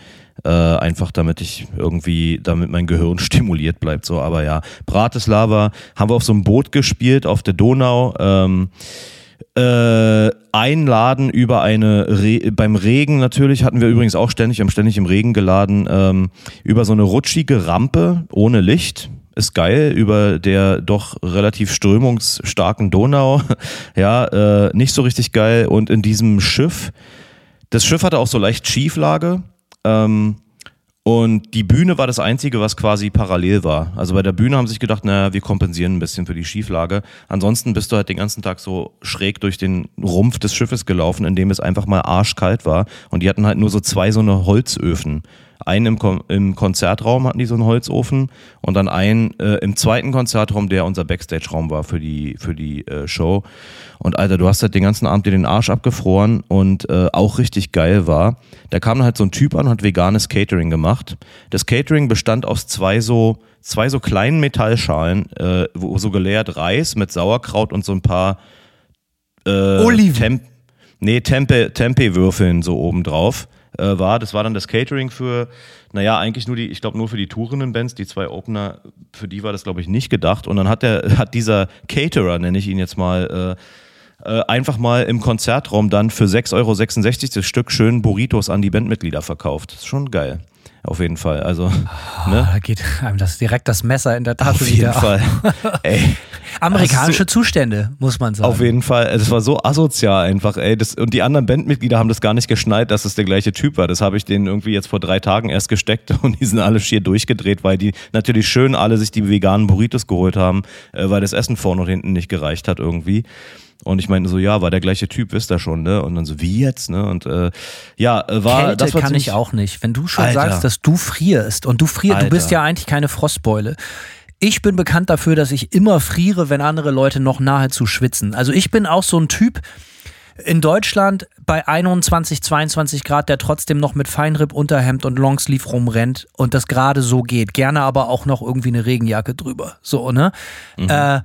Speaker 3: Äh, einfach damit ich irgendwie, damit mein Gehirn stimuliert bleibt. So, aber ja, Bratislava haben wir auf so einem Boot gespielt auf der Donau. Ähm, äh, einladen über eine Re beim Regen natürlich hatten wir übrigens auch ständig, haben ständig im Regen geladen, ähm, über so eine rutschige Rampe ohne Licht. Ist geil, über der doch relativ strömungsstarken Donau. ja, äh, nicht so richtig geil. Und in diesem Schiff, das Schiff hatte auch so leicht Schieflage. Ähm, und die Bühne war das Einzige, was quasi parallel war. Also bei der Bühne haben sie sich gedacht, naja, wir kompensieren ein bisschen für die Schieflage. Ansonsten bist du halt den ganzen Tag so schräg durch den Rumpf des Schiffes gelaufen, in dem es einfach mal arschkalt war. Und die hatten halt nur so zwei so eine Holzöfen einen im, Kon im Konzertraum hatten die so einen Holzofen und dann einen äh, im zweiten Konzertraum, der unser Backstage-Raum war für die, für die äh, Show. Und Alter, du hast halt den ganzen Abend dir den Arsch abgefroren und äh, auch richtig geil war. Da kam halt so ein Typ an und hat veganes Catering gemacht. Das Catering bestand aus zwei so, zwei so kleinen Metallschalen, äh, wo so geleert Reis mit Sauerkraut und so ein paar
Speaker 4: äh, Oliven. Temp
Speaker 3: nee, Tempe, Tempe-Würfeln so oben drauf äh, war. Das war dann das Catering für, naja, eigentlich nur die, ich glaube nur für die Tourinnenbands, die zwei Opener, für die war das, glaube ich, nicht gedacht. Und dann hat der, hat dieser Caterer, nenne ich ihn jetzt mal, äh, äh, einfach mal im Konzertraum dann für 6,66 Euro das Stück schön Burritos an die Bandmitglieder verkauft. Ist schon geil. Auf jeden Fall. Also,
Speaker 4: oh, ne? Da geht einem das direkt das Messer in der Tasche
Speaker 3: Auf jeden Fall.
Speaker 4: ey, Amerikanische so, Zustände, muss man sagen.
Speaker 3: Auf jeden Fall. Es war so asozial einfach, ey. Das, und die anderen Bandmitglieder haben das gar nicht geschnallt, dass es der gleiche Typ war. Das habe ich denen irgendwie jetzt vor drei Tagen erst gesteckt und die sind alle schier durchgedreht, weil die natürlich schön alle sich die veganen Burritos geholt haben, äh, weil das Essen vorne und hinten nicht gereicht hat irgendwie. Und ich meinte so, ja, war der gleiche Typ, wisst ihr schon, ne? Und dann so, wie jetzt, ne? Und äh, ja, äh, war
Speaker 4: Kälte
Speaker 3: das war
Speaker 4: kann ich auch nicht. Wenn du schon Alter. sagst, dass du frierst und du frierst, du bist ja eigentlich keine Frostbeule. Ich bin bekannt dafür, dass ich immer friere, wenn andere Leute noch nahezu schwitzen. Also ich bin auch so ein Typ in Deutschland bei 21, 22 Grad, der trotzdem noch mit Feinripp, Unterhemd und Longsleeve rumrennt und das gerade so geht. Gerne aber auch noch irgendwie eine Regenjacke drüber. So, ne? Mhm. Äh,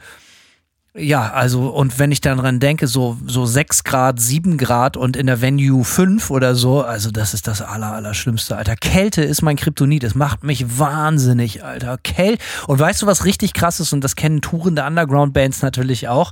Speaker 4: ja, also und wenn ich dann dran denke, so, so 6 Grad, 7 Grad und in der Venue 5 oder so, also das ist das aller, aller Schlimmste, Alter. Kälte ist mein Kryptonit, es macht mich wahnsinnig, Alter. Kälte. Und weißt du, was richtig krass ist, und das kennen tourende Underground-Bands natürlich auch,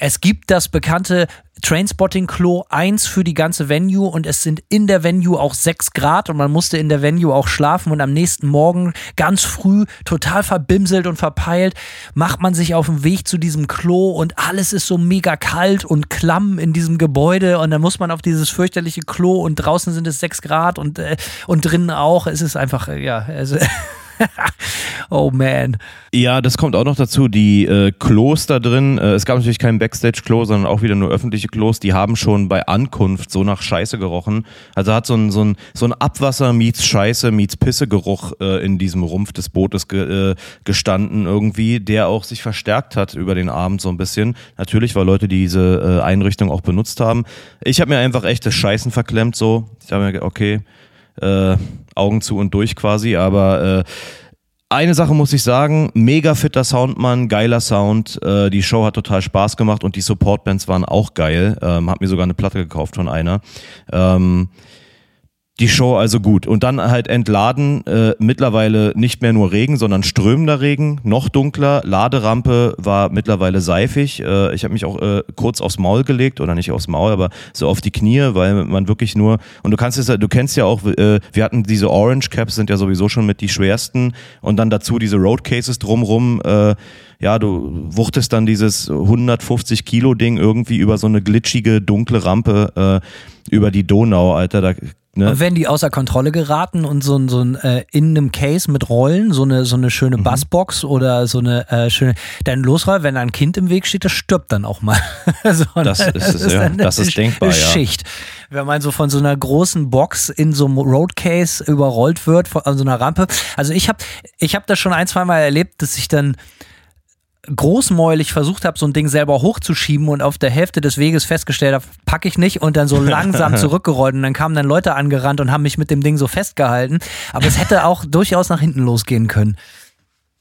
Speaker 4: es gibt das bekannte Trainspotting-Klo, eins für die ganze Venue und es sind in der Venue auch sechs Grad und man musste in der Venue auch schlafen und am nächsten Morgen ganz früh, total verbimselt und verpeilt, macht man sich auf den Weg zu diesem Klo und alles ist so mega kalt und klamm in diesem Gebäude und dann muss man auf dieses fürchterliche Klo und draußen sind es sechs Grad und, äh, und drinnen auch. Es ist einfach, äh, ja, also oh man.
Speaker 3: Ja, das kommt auch noch dazu. Die äh, Klos da drin, äh, es gab natürlich kein Backstage-Klo, sondern auch wieder nur öffentliche Klos, die haben schon bei Ankunft so nach Scheiße gerochen. Also hat so ein, so ein, so ein Abwasser meets Scheiße meets Pisse-Geruch äh, in diesem Rumpf des Bootes ge, äh, gestanden irgendwie, der auch sich verstärkt hat über den Abend so ein bisschen. Natürlich, weil Leute diese äh, Einrichtung auch benutzt haben. Ich habe mir einfach echtes Scheißen verklemmt so. Ich habe mir okay, äh, Augen zu und durch quasi, aber äh, eine Sache muss ich sagen, mega fitter Soundmann, geiler Sound. Äh, die Show hat total Spaß gemacht und die Supportbands waren auch geil. Ähm, hab mir sogar eine Platte gekauft von einer. Ähm, die Show also gut. Und dann halt entladen, äh, mittlerweile nicht mehr nur Regen, sondern strömender Regen, noch dunkler. Laderampe war mittlerweile seifig. Äh, ich habe mich auch äh, kurz aufs Maul gelegt, oder nicht aufs Maul, aber so auf die Knie, weil man wirklich nur, und du kannst es, du kennst ja auch, äh, wir hatten diese Orange Caps, sind ja sowieso schon mit die schwersten, und dann dazu diese Road Cases drumrum, äh, ja, du wuchtest dann dieses 150 Kilo Ding irgendwie über so eine glitschige, dunkle Rampe äh, über die Donau, Alter. Da
Speaker 4: Ne? Und wenn die außer Kontrolle geraten und so, so ein äh, in einem Case mit Rollen, so eine, so eine schöne mhm. Bassbox oder so eine äh, schöne, dann losrollt, wenn da ein Kind im Weg steht, das stirbt dann auch mal.
Speaker 3: so, das, ist, das ist, ja, das ist denkbar,
Speaker 4: Schicht. Ja. Wenn man so von so einer großen Box in so einem Roadcase überrollt wird, von so einer Rampe. Also ich habe ich hab das schon ein, zwei Mal erlebt, dass ich dann großmäulig versucht habe, so ein Ding selber hochzuschieben und auf der Hälfte des Weges festgestellt habe, packe ich nicht und dann so langsam zurückgerollt und dann kamen dann Leute angerannt und haben mich mit dem Ding so festgehalten. Aber es hätte auch durchaus nach hinten losgehen können.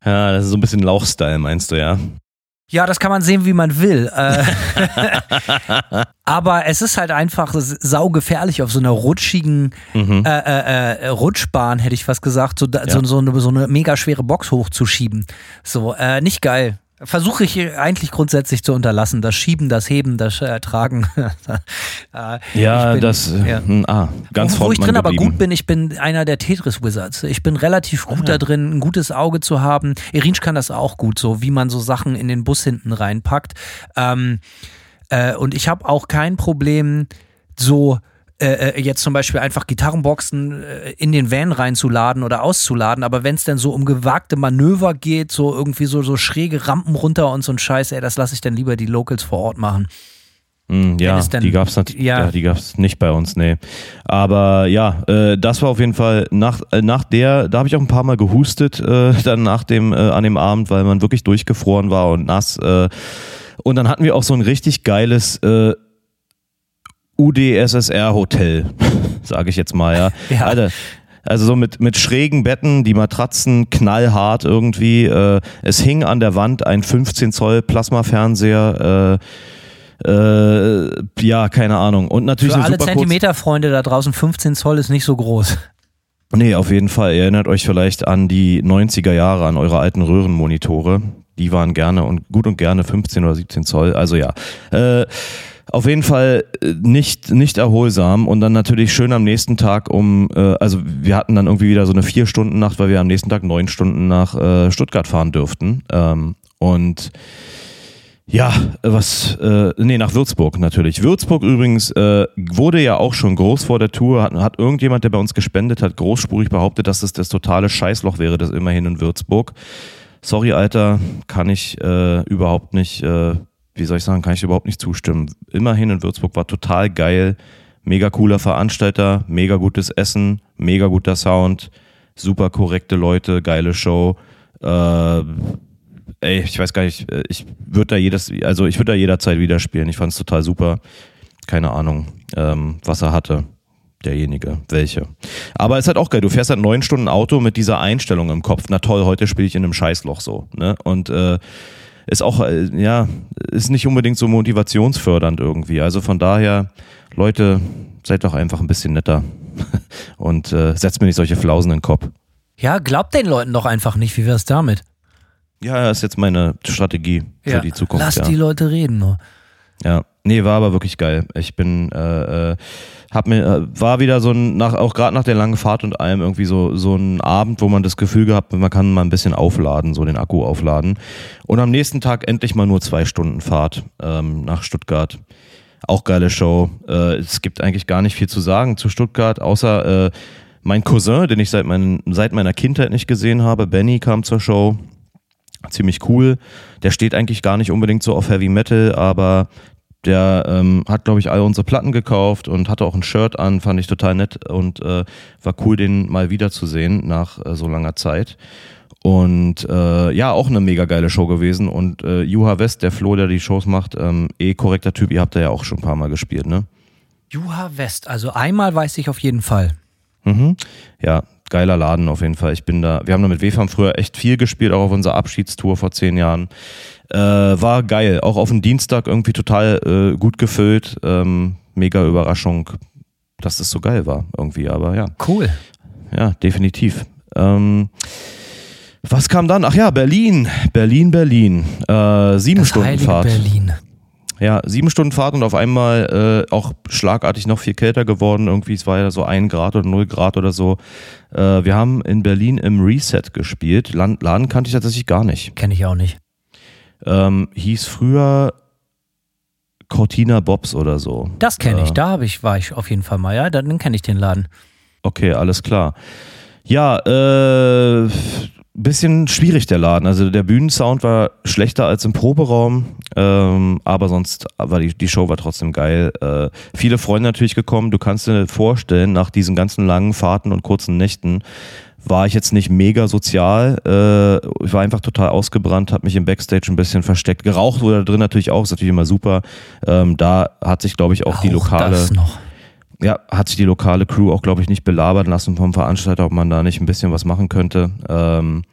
Speaker 3: Ja, das ist so ein bisschen Lauchstyle, meinst du, ja?
Speaker 4: Ja, das kann man sehen, wie man will. Äh, aber es ist halt einfach saugefährlich auf so einer rutschigen mhm. äh, äh, äh, Rutschbahn, hätte ich fast gesagt, so, ja. so, so, eine, so eine mega schwere Box hochzuschieben. So, äh, nicht geil. Versuche ich eigentlich grundsätzlich zu unterlassen. Das Schieben, das Heben, das äh, Tragen.
Speaker 3: äh, ja, bin, das ja. Hm, ah, ganz
Speaker 4: Wo, wo ich drin aber gut bin, ich bin einer der Tetris-Wizards. Ich bin relativ gut ah, da drin, ein gutes Auge zu haben. Irinsch kann das auch gut, so wie man so Sachen in den Bus hinten reinpackt. Ähm, äh, und ich habe auch kein Problem, so äh, äh, jetzt zum Beispiel einfach Gitarrenboxen äh, in den Van reinzuladen oder auszuladen, aber wenn es dann so um gewagte Manöver geht, so irgendwie so, so schräge Rampen runter und so ein Scheiß, ey, das lasse ich dann lieber die Locals vor Ort machen.
Speaker 3: Mm, ja, dann, die gab's natürlich, ja. ja. die gab's nicht bei uns, nee. Aber ja, äh, das war auf jeden Fall nach, äh, nach der, da habe ich auch ein paar Mal gehustet, äh, dann nach dem, äh, an dem Abend, weil man wirklich durchgefroren war und nass. Äh, und dann hatten wir auch so ein richtig geiles äh, UdSSR-Hotel, sage ich jetzt mal, ja. ja. Alter, also so mit, mit schrägen Betten, die Matratzen knallhart irgendwie. Äh, es hing an der Wand ein 15 Zoll Plasmafernseher. Äh, äh, ja, keine Ahnung. Und natürlich
Speaker 4: Für alle Zentimeterfreunde da draußen, 15 Zoll ist nicht so groß.
Speaker 3: Nee, auf jeden Fall. Ihr erinnert euch vielleicht an die 90er Jahre, an eure alten Röhrenmonitore. Die waren gerne und gut und gerne 15 oder 17 Zoll. Also ja. Äh, auf jeden Fall äh, nicht, nicht erholsam und dann natürlich schön am nächsten Tag um, äh, also wir hatten dann irgendwie wieder so eine vier Stunden Nacht, weil wir am nächsten Tag neun Stunden nach äh, Stuttgart fahren dürften. Ähm, und ja, was, äh, nee, nach Würzburg natürlich. Würzburg übrigens äh, wurde ja auch schon groß vor der Tour, hat, hat irgendjemand, der bei uns gespendet hat, großspurig behauptet, dass es das totale Scheißloch wäre, das immerhin in Würzburg. Sorry, Alter, kann ich äh, überhaupt nicht äh, wie soll ich sagen, kann ich überhaupt nicht zustimmen. Immerhin in Würzburg war total geil. Mega cooler Veranstalter, mega gutes Essen, mega guter Sound, super korrekte Leute, geile Show. Äh, ey, ich weiß gar nicht, äh, ich würde da jedes, also ich würde da jederzeit wieder spielen. Ich fand es total super. Keine Ahnung, ähm, was er hatte derjenige, welche. Aber es ist halt auch geil, du fährst halt neun Stunden Auto mit dieser Einstellung im Kopf. Na toll, heute spiele ich in einem Scheißloch so. Ne? Und äh, ist auch, äh, ja, ist nicht unbedingt so motivationsfördernd irgendwie. Also von daher, Leute, seid doch einfach ein bisschen netter und äh, setzt mir nicht solche Flausen in den Kopf.
Speaker 4: Ja, glaubt den Leuten doch einfach nicht. Wie wär's damit?
Speaker 3: Ja, ist jetzt meine Strategie für ja, die Zukunft.
Speaker 4: Lass
Speaker 3: ja.
Speaker 4: die Leute reden nur.
Speaker 3: Ja, nee, war aber wirklich geil. Ich bin, äh, äh, hab mir, äh, war wieder so ein, nach, auch gerade nach der langen Fahrt und allem irgendwie so, so ein Abend, wo man das Gefühl gehabt, man kann mal ein bisschen aufladen, so den Akku aufladen. Und am nächsten Tag endlich mal nur zwei Stunden Fahrt ähm, nach Stuttgart. Auch geile Show. Äh, es gibt eigentlich gar nicht viel zu sagen zu Stuttgart, außer äh, mein Cousin, den ich seit, mein, seit meiner Kindheit nicht gesehen habe, Benny kam zur Show ziemlich cool. Der steht eigentlich gar nicht unbedingt so auf Heavy Metal, aber der ähm, hat, glaube ich, all unsere Platten gekauft und hatte auch ein Shirt an, fand ich total nett und äh, war cool, den mal wiederzusehen nach äh, so langer Zeit. Und äh, ja, auch eine mega geile Show gewesen. Und äh, Juha West, der Flo, der die Shows macht, ähm, eh korrekter Typ, ihr habt da ja auch schon ein paar Mal gespielt, ne?
Speaker 4: Juha West, also einmal weiß ich auf jeden Fall.
Speaker 3: Mhm. Ja, geiler Laden auf jeden Fall. Ich bin da, wir haben da mit WFAM früher echt viel gespielt, auch auf unserer Abschiedstour vor zehn Jahren. Äh, war geil. Auch auf dem Dienstag irgendwie total äh, gut gefüllt. Ähm, mega Überraschung, dass das so geil war irgendwie, aber ja.
Speaker 4: Cool.
Speaker 3: Ja, definitiv. Ähm, was kam dann? Ach ja, Berlin. Berlin, Berlin. Äh, sieben das Stunden Fahrt.
Speaker 4: Berlin.
Speaker 3: Ja, sieben Stunden Fahrt und auf einmal äh, auch schlagartig noch viel kälter geworden. Irgendwie, es war ja so ein Grad oder null Grad oder so. Äh, wir haben in Berlin im Reset gespielt. Laden kannte ich tatsächlich gar nicht.
Speaker 4: Kenne ich auch nicht.
Speaker 3: Ähm, hieß früher Cortina Bobs oder so.
Speaker 4: Das kenne ich, äh, da habe ich, war ich auf jeden Fall mal, ja, dann kenne ich den Laden.
Speaker 3: Okay, alles klar. Ja, äh, bisschen schwierig der Laden. Also der Bühnensound war schlechter als im Proberaum, ähm, aber sonst war die, die Show war trotzdem geil. Äh, viele Freunde natürlich gekommen. Du kannst dir vorstellen, nach diesen ganzen langen Fahrten und kurzen Nächten war ich jetzt nicht mega sozial. Äh, ich war einfach total ausgebrannt, habe mich im Backstage ein bisschen versteckt. Geraucht wurde da drin natürlich auch, ist natürlich immer super. Ähm, da hat sich, glaube ich, auch, auch die lokale. Ja, hat sich die lokale Crew auch, glaube ich, nicht belabern lassen vom Veranstalter, ob man da nicht ein bisschen was machen könnte. Ähm,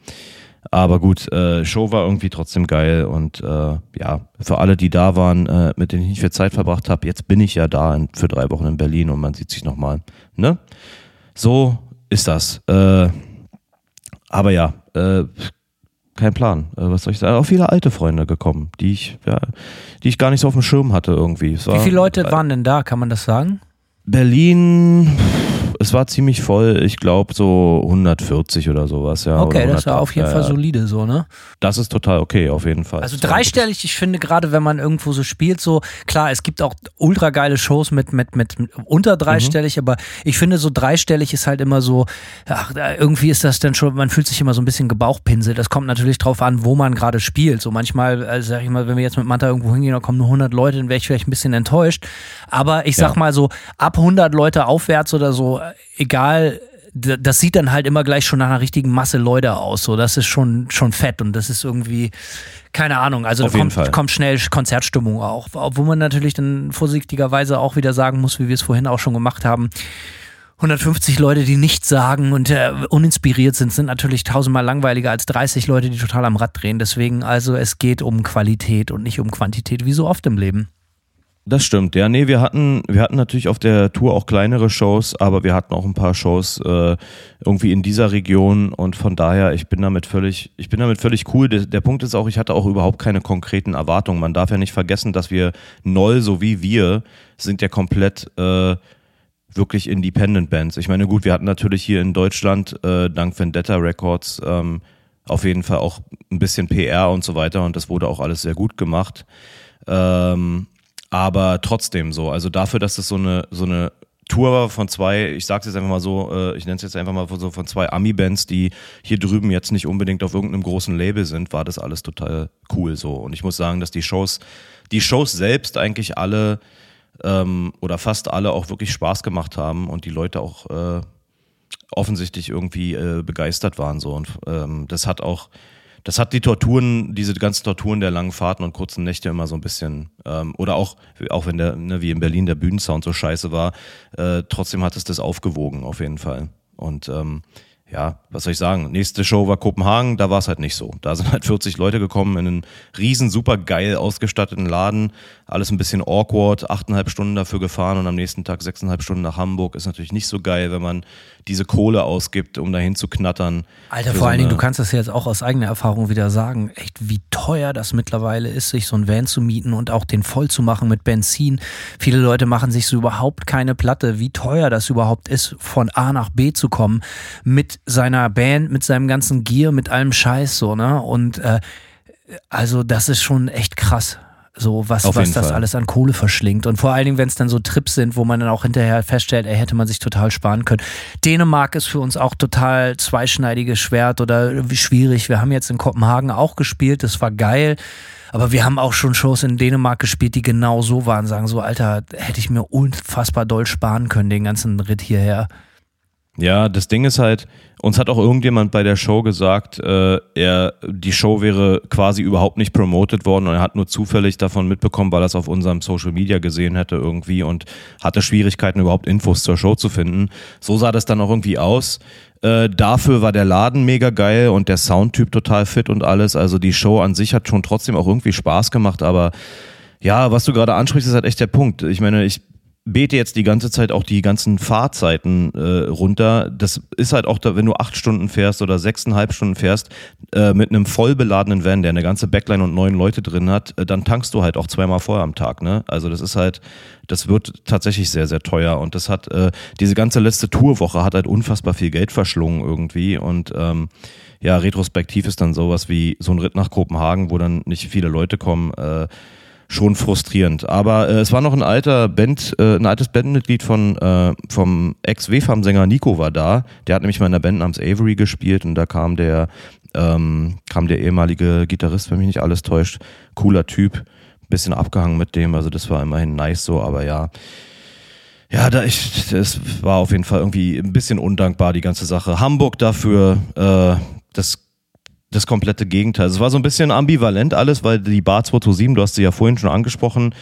Speaker 3: aber gut, äh, Show war irgendwie trotzdem geil und äh, ja, für alle, die da waren, äh, mit denen ich nicht viel Zeit verbracht habe, jetzt bin ich ja da in, für drei Wochen in Berlin und man sieht sich nochmal. Ne? So ist das. Äh, aber ja, äh, kein Plan. Äh, was soll ich sagen? Auch viele alte Freunde gekommen, die ich, ja, die ich gar nicht so auf dem Schirm hatte irgendwie.
Speaker 4: Wie viele Leute waren denn da? Kann man das sagen?
Speaker 3: Berlin, es war ziemlich voll. Ich glaube so 140 oder sowas. Ja,
Speaker 4: okay, das war auf jeden Fall solide so, ne?
Speaker 3: Das ist total okay, auf jeden Fall.
Speaker 4: Also dreistellig, ich finde gerade, wenn man irgendwo so spielt, so klar, es gibt auch ultra geile Shows mit, mit, mit, mit unter dreistellig, mhm. aber ich finde so dreistellig ist halt immer so, ach, irgendwie ist das dann schon, man fühlt sich immer so ein bisschen gebauchpinselt. Das kommt natürlich drauf an, wo man gerade spielt. So manchmal, also sag ich mal, wenn wir jetzt mit Manta irgendwo hingehen, da kommen nur 100 Leute, dann wäre ich vielleicht ein bisschen enttäuscht. Aber ich sag ja. mal so, ab 100 Leute aufwärts oder so, egal, das sieht dann halt immer gleich schon nach einer richtigen Masse Leute aus. So, das ist schon, schon fett und das ist irgendwie, keine Ahnung. Also Auf da kommt, kommt, schnell Konzertstimmung auch. Obwohl man natürlich dann vorsichtigerweise auch wieder sagen muss, wie wir es vorhin auch schon gemacht haben. 150 Leute, die nichts sagen und äh, uninspiriert sind, sind natürlich tausendmal langweiliger als 30 Leute, die total am Rad drehen. Deswegen also, es geht um Qualität und nicht um Quantität, wie so oft im Leben.
Speaker 3: Das stimmt, ja. Nee, wir hatten, wir hatten natürlich auf der Tour auch kleinere Shows, aber wir hatten auch ein paar Shows äh, irgendwie in dieser Region und von daher, ich bin damit völlig, ich bin damit völlig cool. Der, der Punkt ist auch, ich hatte auch überhaupt keine konkreten Erwartungen. Man darf ja nicht vergessen, dass wir Noll, so wie wir, sind ja komplett äh, wirklich Independent Bands. Ich meine, gut, wir hatten natürlich hier in Deutschland äh, dank Vendetta Records ähm, auf jeden Fall auch ein bisschen PR und so weiter und das wurde auch alles sehr gut gemacht. Ähm, aber trotzdem so, also dafür, dass es so eine, so eine Tour war von zwei, ich sag's jetzt einfach mal so, äh, ich nenne es jetzt einfach mal so von zwei Ami-Bands, die hier drüben jetzt nicht unbedingt auf irgendeinem großen Label sind, war das alles total cool so. Und ich muss sagen, dass die Shows, die Shows selbst eigentlich alle ähm, oder fast alle auch wirklich Spaß gemacht haben und die Leute auch äh, offensichtlich irgendwie äh, begeistert waren so. Und ähm, das hat auch das hat die Torturen, diese ganzen Torturen der langen Fahrten und kurzen Nächte immer so ein bisschen, ähm, oder auch, auch wenn der, ne, wie in Berlin der Bühnensound so scheiße war, äh, trotzdem hat es das aufgewogen, auf jeden Fall. Und ähm, ja, was soll ich sagen? Nächste Show war Kopenhagen, da war es halt nicht so. Da sind halt 40 Leute gekommen in einen riesen, super geil ausgestatteten Laden. Alles ein bisschen awkward, achteinhalb Stunden dafür gefahren und am nächsten Tag sechseinhalb Stunden nach Hamburg. Ist natürlich nicht so geil, wenn man diese Kohle ausgibt, um dahin zu knattern.
Speaker 4: Alter, vor so allen Dingen, du kannst das jetzt auch aus eigener Erfahrung wieder sagen, echt wie teuer das mittlerweile ist, sich so ein Van zu mieten und auch den voll zu machen mit Benzin. Viele Leute machen sich so überhaupt keine Platte, wie teuer das überhaupt ist, von A nach B zu kommen mit seiner Band, mit seinem ganzen Gear, mit allem Scheiß so, ne? Und äh, also das ist schon echt krass so was, was das Fall. alles an Kohle verschlingt. Und vor allen Dingen, wenn es dann so Trips sind, wo man dann auch hinterher feststellt, ey, hätte man sich total sparen können. Dänemark ist für uns auch total zweischneidiges Schwert oder schwierig. Wir haben jetzt in Kopenhagen auch gespielt, das war geil. Aber wir haben auch schon Shows in Dänemark gespielt, die genau so waren, sagen so, Alter, hätte ich mir unfassbar doll sparen können, den ganzen Ritt hierher.
Speaker 3: Ja, das Ding ist halt, uns hat auch irgendjemand bei der Show gesagt, äh, er, die Show wäre quasi überhaupt nicht promoted worden und er hat nur zufällig davon mitbekommen, weil er es auf unserem Social Media gesehen hätte irgendwie und hatte Schwierigkeiten, überhaupt Infos zur Show zu finden. So sah das dann auch irgendwie aus. Äh, dafür war der Laden mega geil und der Soundtyp total fit und alles. Also die Show an sich hat schon trotzdem auch irgendwie Spaß gemacht, aber ja, was du gerade ansprichst, ist halt echt der Punkt. Ich meine, ich bete jetzt die ganze Zeit auch die ganzen Fahrzeiten äh, runter. Das ist halt auch da, wenn du acht Stunden fährst oder sechseinhalb Stunden fährst, äh, mit einem voll beladenen Van, der eine ganze Backline und neun Leute drin hat, äh, dann tankst du halt auch zweimal vorher am Tag. Ne? Also das ist halt, das wird tatsächlich sehr, sehr teuer. Und das hat, äh, diese ganze letzte Tourwoche hat halt unfassbar viel Geld verschlungen irgendwie. Und ähm, ja, retrospektiv ist dann sowas wie so ein Ritt nach Kopenhagen, wo dann nicht viele Leute kommen. Schon frustrierend. Aber äh, es war noch ein alter Band, äh, ein altes Bandmitglied von äh, vom Ex-WFAM-Sänger Nico war da. Der hat nämlich mal in einer Band namens Avery gespielt und da kam der ähm, kam der ehemalige Gitarrist, wenn mich nicht alles täuscht, cooler Typ, bisschen abgehangen mit dem. Also das war immerhin nice so, aber ja. Ja, da ich, das war auf jeden Fall irgendwie ein bisschen undankbar, die ganze Sache. Hamburg dafür, äh, das das komplette Gegenteil. Es war so ein bisschen ambivalent alles, weil die Bar 227, du hast sie ja vorhin schon angesprochen,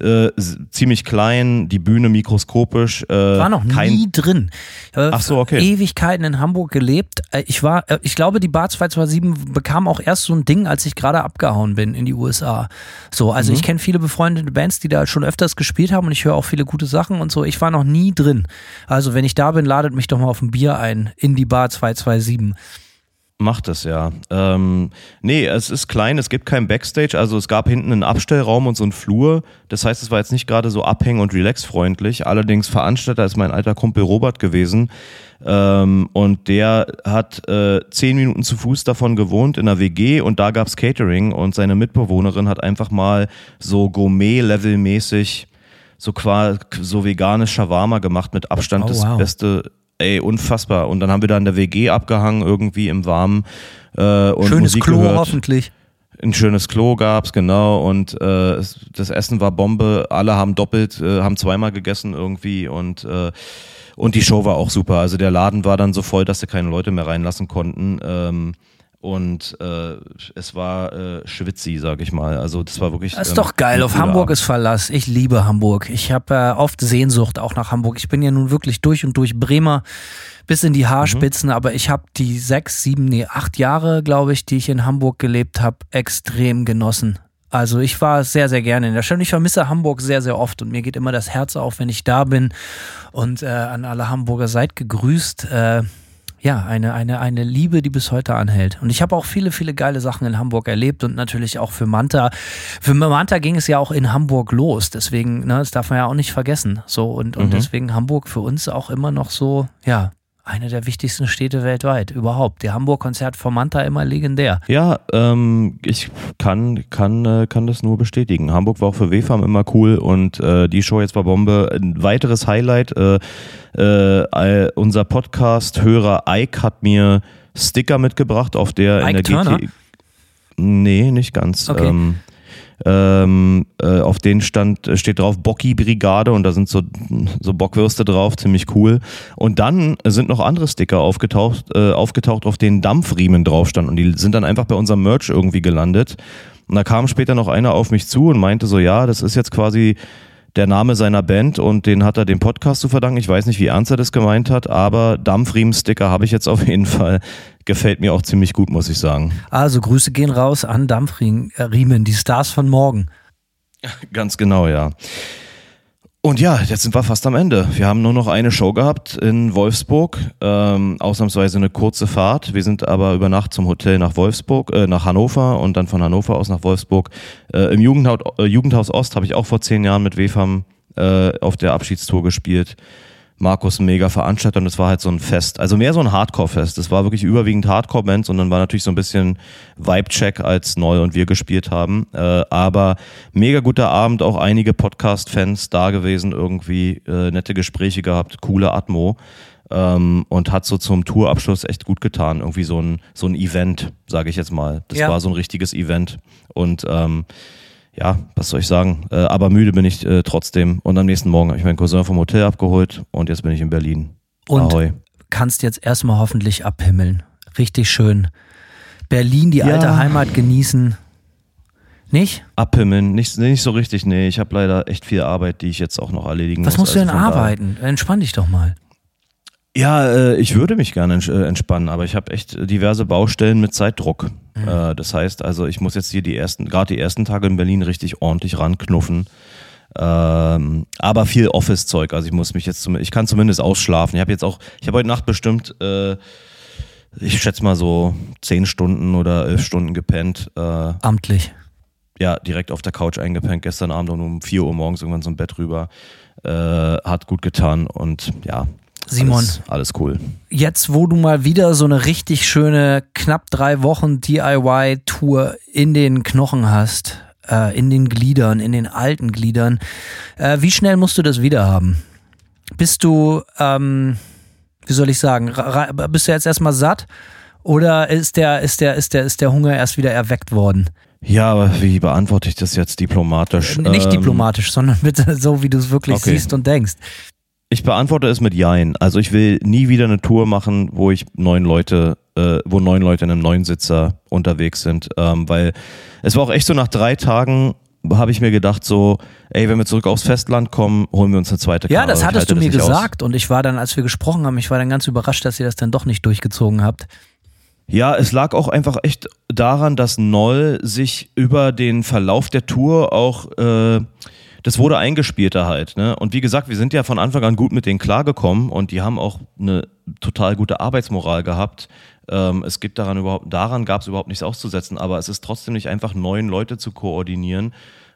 Speaker 3: äh, ziemlich klein, die Bühne mikroskopisch. Äh,
Speaker 4: war noch kein nie drin.
Speaker 3: Ach so, okay.
Speaker 4: Ewigkeiten in Hamburg gelebt. Äh, ich war, äh, ich glaube, die Bar 227 bekam auch erst so ein Ding, als ich gerade abgehauen bin in die USA. So, also mhm. ich kenne viele befreundete Bands, die da schon öfters gespielt haben und ich höre auch viele gute Sachen und so. Ich war noch nie drin. Also wenn ich da bin, ladet mich doch mal auf ein Bier ein in die Bar 227.
Speaker 3: Macht es, ja. Ähm, nee, es ist klein, es gibt kein Backstage, also es gab hinten einen Abstellraum und so einen Flur. Das heißt, es war jetzt nicht gerade so abhäng- und relaxfreundlich. Allerdings Veranstalter ist mein alter Kumpel Robert gewesen. Ähm, und der hat äh, zehn Minuten zu Fuß davon gewohnt in einer WG und da gab's Catering und seine Mitbewohnerin hat einfach mal so Gourmet-Level-mäßig so quasi so veganes Shawarma gemacht mit Abstand
Speaker 4: Oh,
Speaker 3: das
Speaker 4: wow.
Speaker 3: beste Ey, unfassbar. Und dann haben wir da in der WG abgehangen, irgendwie im Warmen. Äh, und
Speaker 4: Schönes
Speaker 3: Musik
Speaker 4: Klo
Speaker 3: gehört.
Speaker 4: hoffentlich.
Speaker 3: Ein schönes Klo gab's, genau. Und äh, das Essen war Bombe. Alle haben doppelt, äh, haben zweimal gegessen irgendwie. Und, äh, und die Show war auch super. Also der Laden war dann so voll, dass sie keine Leute mehr reinlassen konnten. Ähm, und äh, es war äh, schwitzi, sag ich mal. Also das war wirklich.
Speaker 4: Das ist
Speaker 3: ähm,
Speaker 4: doch geil. Auf Hamburg
Speaker 3: Abend.
Speaker 4: ist Verlass. Ich liebe Hamburg. Ich habe äh, oft Sehnsucht auch nach Hamburg. Ich bin ja nun wirklich durch und durch Bremer bis in die Haarspitzen, aber ich habe die sechs, sieben, nee, acht Jahre, glaube ich, die ich in Hamburg gelebt habe, extrem genossen. Also ich war sehr, sehr gerne in der Stadt. Ich vermisse Hamburg sehr, sehr oft und mir geht immer das Herz auf, wenn ich da bin. Und äh, an alle Hamburger seid gegrüßt. Äh, ja, eine, eine, eine Liebe, die bis heute anhält. Und ich habe auch viele, viele geile Sachen in Hamburg erlebt und natürlich auch für Manta. Für Manta ging es ja auch in Hamburg los. Deswegen, ne, das darf man ja auch nicht vergessen. So, und, und
Speaker 3: Mhm.
Speaker 4: deswegen Hamburg für uns auch immer noch so, ja, eine der wichtigsten Städte weltweit überhaupt. Die Hamburg-Konzert von Manta immer legendär.
Speaker 3: Ja, ähm, ich kann, kann, äh, kann das nur bestätigen. Hamburg war auch für WFAM immer cool und äh, die Show jetzt war Bombe. Ein weiteres Highlight, äh, äh, unser Podcast-Hörer Ike hat mir Sticker mitgebracht, auf der in
Speaker 4: Ike
Speaker 3: der
Speaker 4: Turner?
Speaker 3: GT. Nee, nicht ganz.
Speaker 4: Okay.
Speaker 3: Ähm, ähm, äh, auf den stand, äh, steht drauf Bocki Brigade und da sind so, so Bockwürste drauf, ziemlich cool. Und dann sind noch andere Sticker aufgetaucht, äh, aufgetaucht, auf denen Dampfriemen drauf standen und die sind dann einfach bei unserem Merch irgendwie gelandet. Und da kam später noch einer auf mich zu und meinte so, ja, das ist jetzt quasi der Name seiner Band und den hat er dem Podcast zu verdanken. Ich weiß nicht, wie ernst er das gemeint hat, aber Dampfriemen-Sticker habe ich jetzt auf jeden Fall. Gefällt mir auch ziemlich gut, muss ich sagen.
Speaker 4: Also Grüße gehen raus an Dampfriemen, die Stars von morgen.
Speaker 3: Ganz genau, ja. Und ja, jetzt sind wir fast am Ende. Wir haben nur noch eine Show gehabt in Wolfsburg. Ähm, ausnahmsweise eine kurze Fahrt. Wir sind aber über Nacht zum Hotel nach Wolfsburg, äh, nach Hannover und dann von Hannover aus nach Wolfsburg. Äh, Im Jugendhaus, äh, Jugendhaus Ost habe ich auch vor zehn Jahren mit WFAM äh, auf der Abschiedstour gespielt. Markus ein mega Veranstalter und es war halt so ein Fest. Also mehr so ein Hardcore-Fest. Es war wirklich überwiegend Hardcore-Bands und dann war natürlich so ein bisschen Vibe-Check, als Neu und wir gespielt haben. Äh, aber mega guter Abend, auch einige Podcast-Fans da gewesen, irgendwie äh, nette Gespräche gehabt, coole Atmo. Ähm, und hat so zum Tourabschluss echt gut getan. Irgendwie so ein, so ein Event, sage ich jetzt mal. Das
Speaker 4: Ja.
Speaker 3: war so ein richtiges Event. Und ähm, ja, was soll ich sagen? Äh, aber müde bin ich äh, trotzdem. Und am nächsten Morgen habe ich meinen Cousin vom Hotel abgeholt und jetzt bin ich in Berlin.
Speaker 4: Und
Speaker 3: Ahoi.
Speaker 4: kannst jetzt erstmal hoffentlich abhimmeln. Richtig schön. Berlin, die
Speaker 3: Ja.
Speaker 4: alte Heimat genießen. Nicht?
Speaker 3: Abhimmeln, nicht, nicht so richtig, nee. Ich habe leider echt viel Arbeit, die ich jetzt auch noch erledigen
Speaker 4: Was
Speaker 3: muss.
Speaker 4: musst du denn
Speaker 3: Also daher-
Speaker 4: arbeiten? Entspann dich doch mal.
Speaker 3: Ja, äh, ich würde mich gerne äh, entspannen, aber ich habe echt diverse Baustellen mit Zeitdruck.
Speaker 4: Mhm.
Speaker 3: Äh, das heißt, also ich muss jetzt hier die ersten, gerade die ersten Tage in Berlin richtig ordentlich ranknuffen. Ähm, aber viel Office-Zeug. Also ich muss mich jetzt, ich kann zumindest ausschlafen. Ich habe jetzt auch, ich habe heute Nacht bestimmt, äh, ich schätze mal so zehn Stunden oder elf Stunden gepennt. Äh,
Speaker 4: Amtlich.
Speaker 3: ja, direkt auf der Couch eingepennt, gestern Abend und um 4 Uhr morgens irgendwann zum Bett rüber. Äh, hat gut getan und ja.
Speaker 4: Simon.
Speaker 3: Alles, alles cool.
Speaker 4: Jetzt, wo du mal wieder so eine richtig schöne, knapp drei Wochen DIY-Tour in den Knochen hast, äh, in den Gliedern, in den alten Gliedern, äh, wie schnell musst du das wieder haben? Bist du, ähm, wie soll ich sagen, bist du jetzt erstmal satt oder ist der, ist der, ist der, ist der Hunger erst wieder erweckt worden?
Speaker 3: Ja, aber wie beantworte ich das jetzt diplomatisch?
Speaker 4: Nicht
Speaker 3: Ähm,
Speaker 4: diplomatisch, sondern bitte so, wie du es wirklich
Speaker 3: Okay.
Speaker 4: siehst und denkst.
Speaker 3: Ich beantworte es mit Jein. Also ich will nie wieder eine Tour machen, wo ich neun Leute, äh, wo neun Leute in einem neuen Sitzer unterwegs sind. Ähm, weil es war auch echt so nach drei Tagen habe ich mir gedacht so, ey, wenn wir zurück aufs Festland kommen, holen wir uns eine zweite
Speaker 4: Ja,
Speaker 3: Karre.
Speaker 4: das hattest du mir
Speaker 3: nicht aus.
Speaker 4: gesagt und ich war dann, als wir gesprochen haben, ich war dann ganz überrascht, dass ihr das dann doch nicht durchgezogen habt.
Speaker 3: Ja, es lag auch einfach echt daran, dass Noll sich über den Verlauf der Tour auch, äh, das wurde eingespielter halt. Ne? Und wie gesagt, wir sind ja von Anfang an gut mit denen klargekommen und die haben auch eine total gute Arbeitsmoral gehabt. Ähm, es gibt daran überhaupt, daran gab es überhaupt nichts auszusetzen, aber es ist trotzdem nicht einfach, neun Leute zu koordinieren.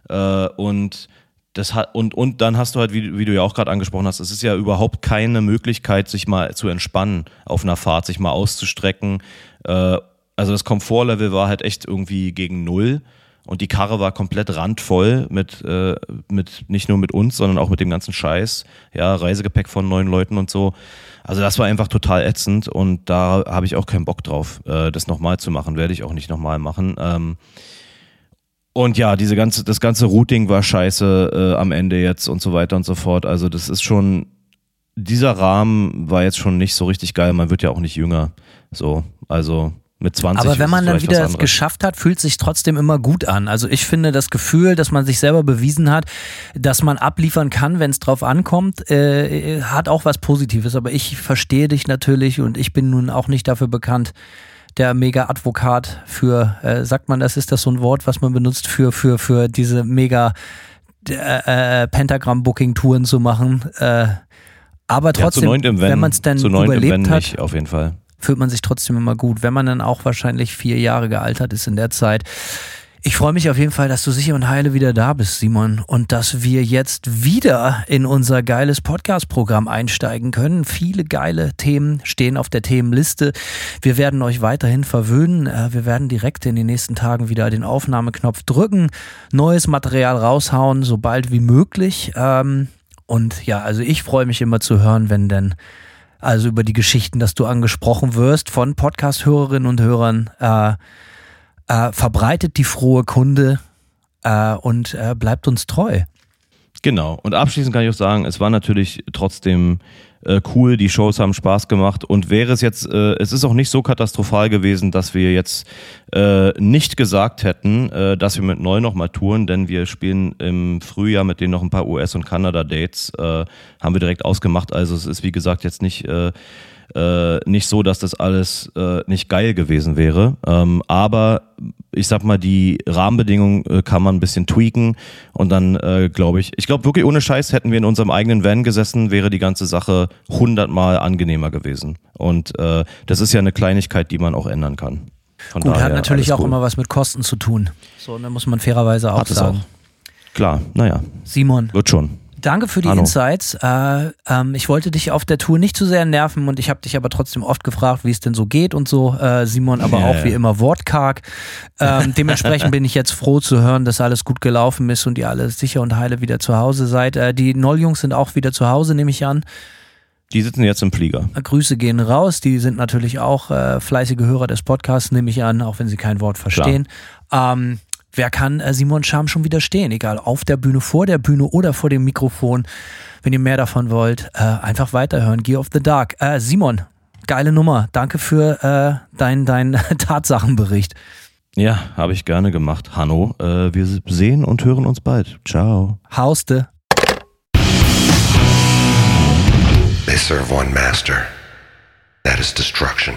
Speaker 3: Äh, und das hat, und, und dann hast du halt, wie, wie du ja auch gerade angesprochen hast, es ist ja überhaupt keine Möglichkeit, sich mal zu entspannen auf einer Fahrt, sich mal auszustrecken. Äh, also das Komfortlevel war halt echt irgendwie gegen null. Und die Karre war komplett randvoll mit, äh, mit nicht nur mit uns, sondern auch mit dem ganzen Scheiß. Ja, Reisegepäck von neun Leuten und so. Also das war einfach total ätzend und da habe ich auch keinen Bock drauf, äh, das nochmal zu machen. Werde ich auch nicht nochmal machen. Ähm, und ja, diese ganze, das ganze Routing war scheiße äh, am Ende jetzt und so weiter und so fort. Also das ist schon, dieser Rahmen war jetzt schon nicht so richtig geil. Man wird ja auch nicht jünger. So, also mit 20.
Speaker 4: Aber wenn man dann wieder es geschafft hat, fühlt sich trotzdem immer gut an. Also ich finde das Gefühl, dass man sich selber bewiesen hat, dass man abliefern kann, wenn es drauf ankommt, äh, hat auch was Positives. Aber ich verstehe dich natürlich und ich bin nun auch nicht dafür bekannt, der Mega-Advokat für, äh, sagt man das, ist das so ein Wort, was man benutzt für, für, für diese Mega äh, äh Pentagram-Booking-Touren zu machen. Äh, aber trotzdem,
Speaker 3: ja,
Speaker 4: wenn man es dann überlebt hat,
Speaker 3: nicht, auf jeden Fall
Speaker 4: fühlt man sich trotzdem immer gut, wenn man dann auch wahrscheinlich vier Jahre gealtert ist in der Zeit. Ich freue mich auf jeden Fall, dass du sicher und heile wieder da bist, Simon, und dass wir jetzt wieder in unser geiles Podcast-Programm einsteigen können. Viele geile Themen stehen auf der Themenliste. Wir werden euch weiterhin verwöhnen. Äh, wir werden direkt in den nächsten Tagen wieder den Aufnahmeknopf drücken, neues Material raushauen, sobald wie möglich. Ähm, und ja, also ich freue mich immer zu hören, wenn denn also über die Geschichten, dass du angesprochen wirst von Podcast-Hörerinnen und Hörern. Äh, äh, verbreitet die frohe Kunde äh, und äh, bleibt uns treu.
Speaker 3: Genau. Und abschließend kann ich auch sagen, es war natürlich trotzdem äh, cool, die Shows haben Spaß gemacht und wäre es jetzt, äh, es ist auch nicht so katastrophal gewesen, dass wir jetzt äh, nicht gesagt hätten, äh, dass wir mit neu nochmal touren, denn wir spielen im Frühjahr mit denen noch ein paar US- und Kanada-Dates, äh, haben wir direkt ausgemacht. Also es ist wie gesagt jetzt nicht äh, äh, nicht so, dass das alles äh, nicht geil gewesen wäre. Ähm, aber ich sag mal, die Rahmenbedingungen äh, kann man ein bisschen tweaken und dann äh, glaube ich, ich glaube wirklich ohne Scheiß hätten wir in unserem eigenen Van gesessen, wäre die ganze Sache hundertmal angenehmer gewesen. Und äh, das ist ja eine Kleinigkeit, die man auch ändern kann.
Speaker 4: Von Gut, hat natürlich auch cool. immer was mit Kosten zu tun. So, da muss man fairerweise auch hat sagen. Auch.
Speaker 3: Klar, naja.
Speaker 4: Simon.
Speaker 3: Wird schon.
Speaker 4: Danke für die Hallo. Insights. Äh, ähm, ich wollte dich auf der Tour nicht zu sehr nerven und ich habe dich aber trotzdem oft gefragt, wie es denn so geht und so. Äh, Simon aber yeah. auch wie immer wortkarg. Ähm, dementsprechend bin ich jetzt froh zu hören, dass alles gut gelaufen ist und ihr alle sicher und heile wieder zu Hause seid. Äh, die Nolljungs sind auch wieder zu Hause, nehme ich an.
Speaker 3: Die sitzen jetzt im Flieger.
Speaker 4: Äh, Grüße gehen raus. Die sind natürlich auch äh, fleißige Hörer des Podcasts, nehme ich an, auch wenn sie kein Wort verstehen. Ähm, Wer kann äh, Simon Scham schon widerstehen? Egal, auf der Bühne, vor der Bühne oder vor dem Mikrofon. Wenn ihr mehr davon wollt, äh, einfach weiterhören. Gear of the Dark. Äh, Simon, geile Nummer. Danke für äh, deinen dein Tatsachenbericht.
Speaker 3: Ja, habe ich gerne gemacht. Hanno, äh, wir sehen und hören uns bald. Ciao.
Speaker 4: Hauste.
Speaker 5: They serve one master. That is destruction.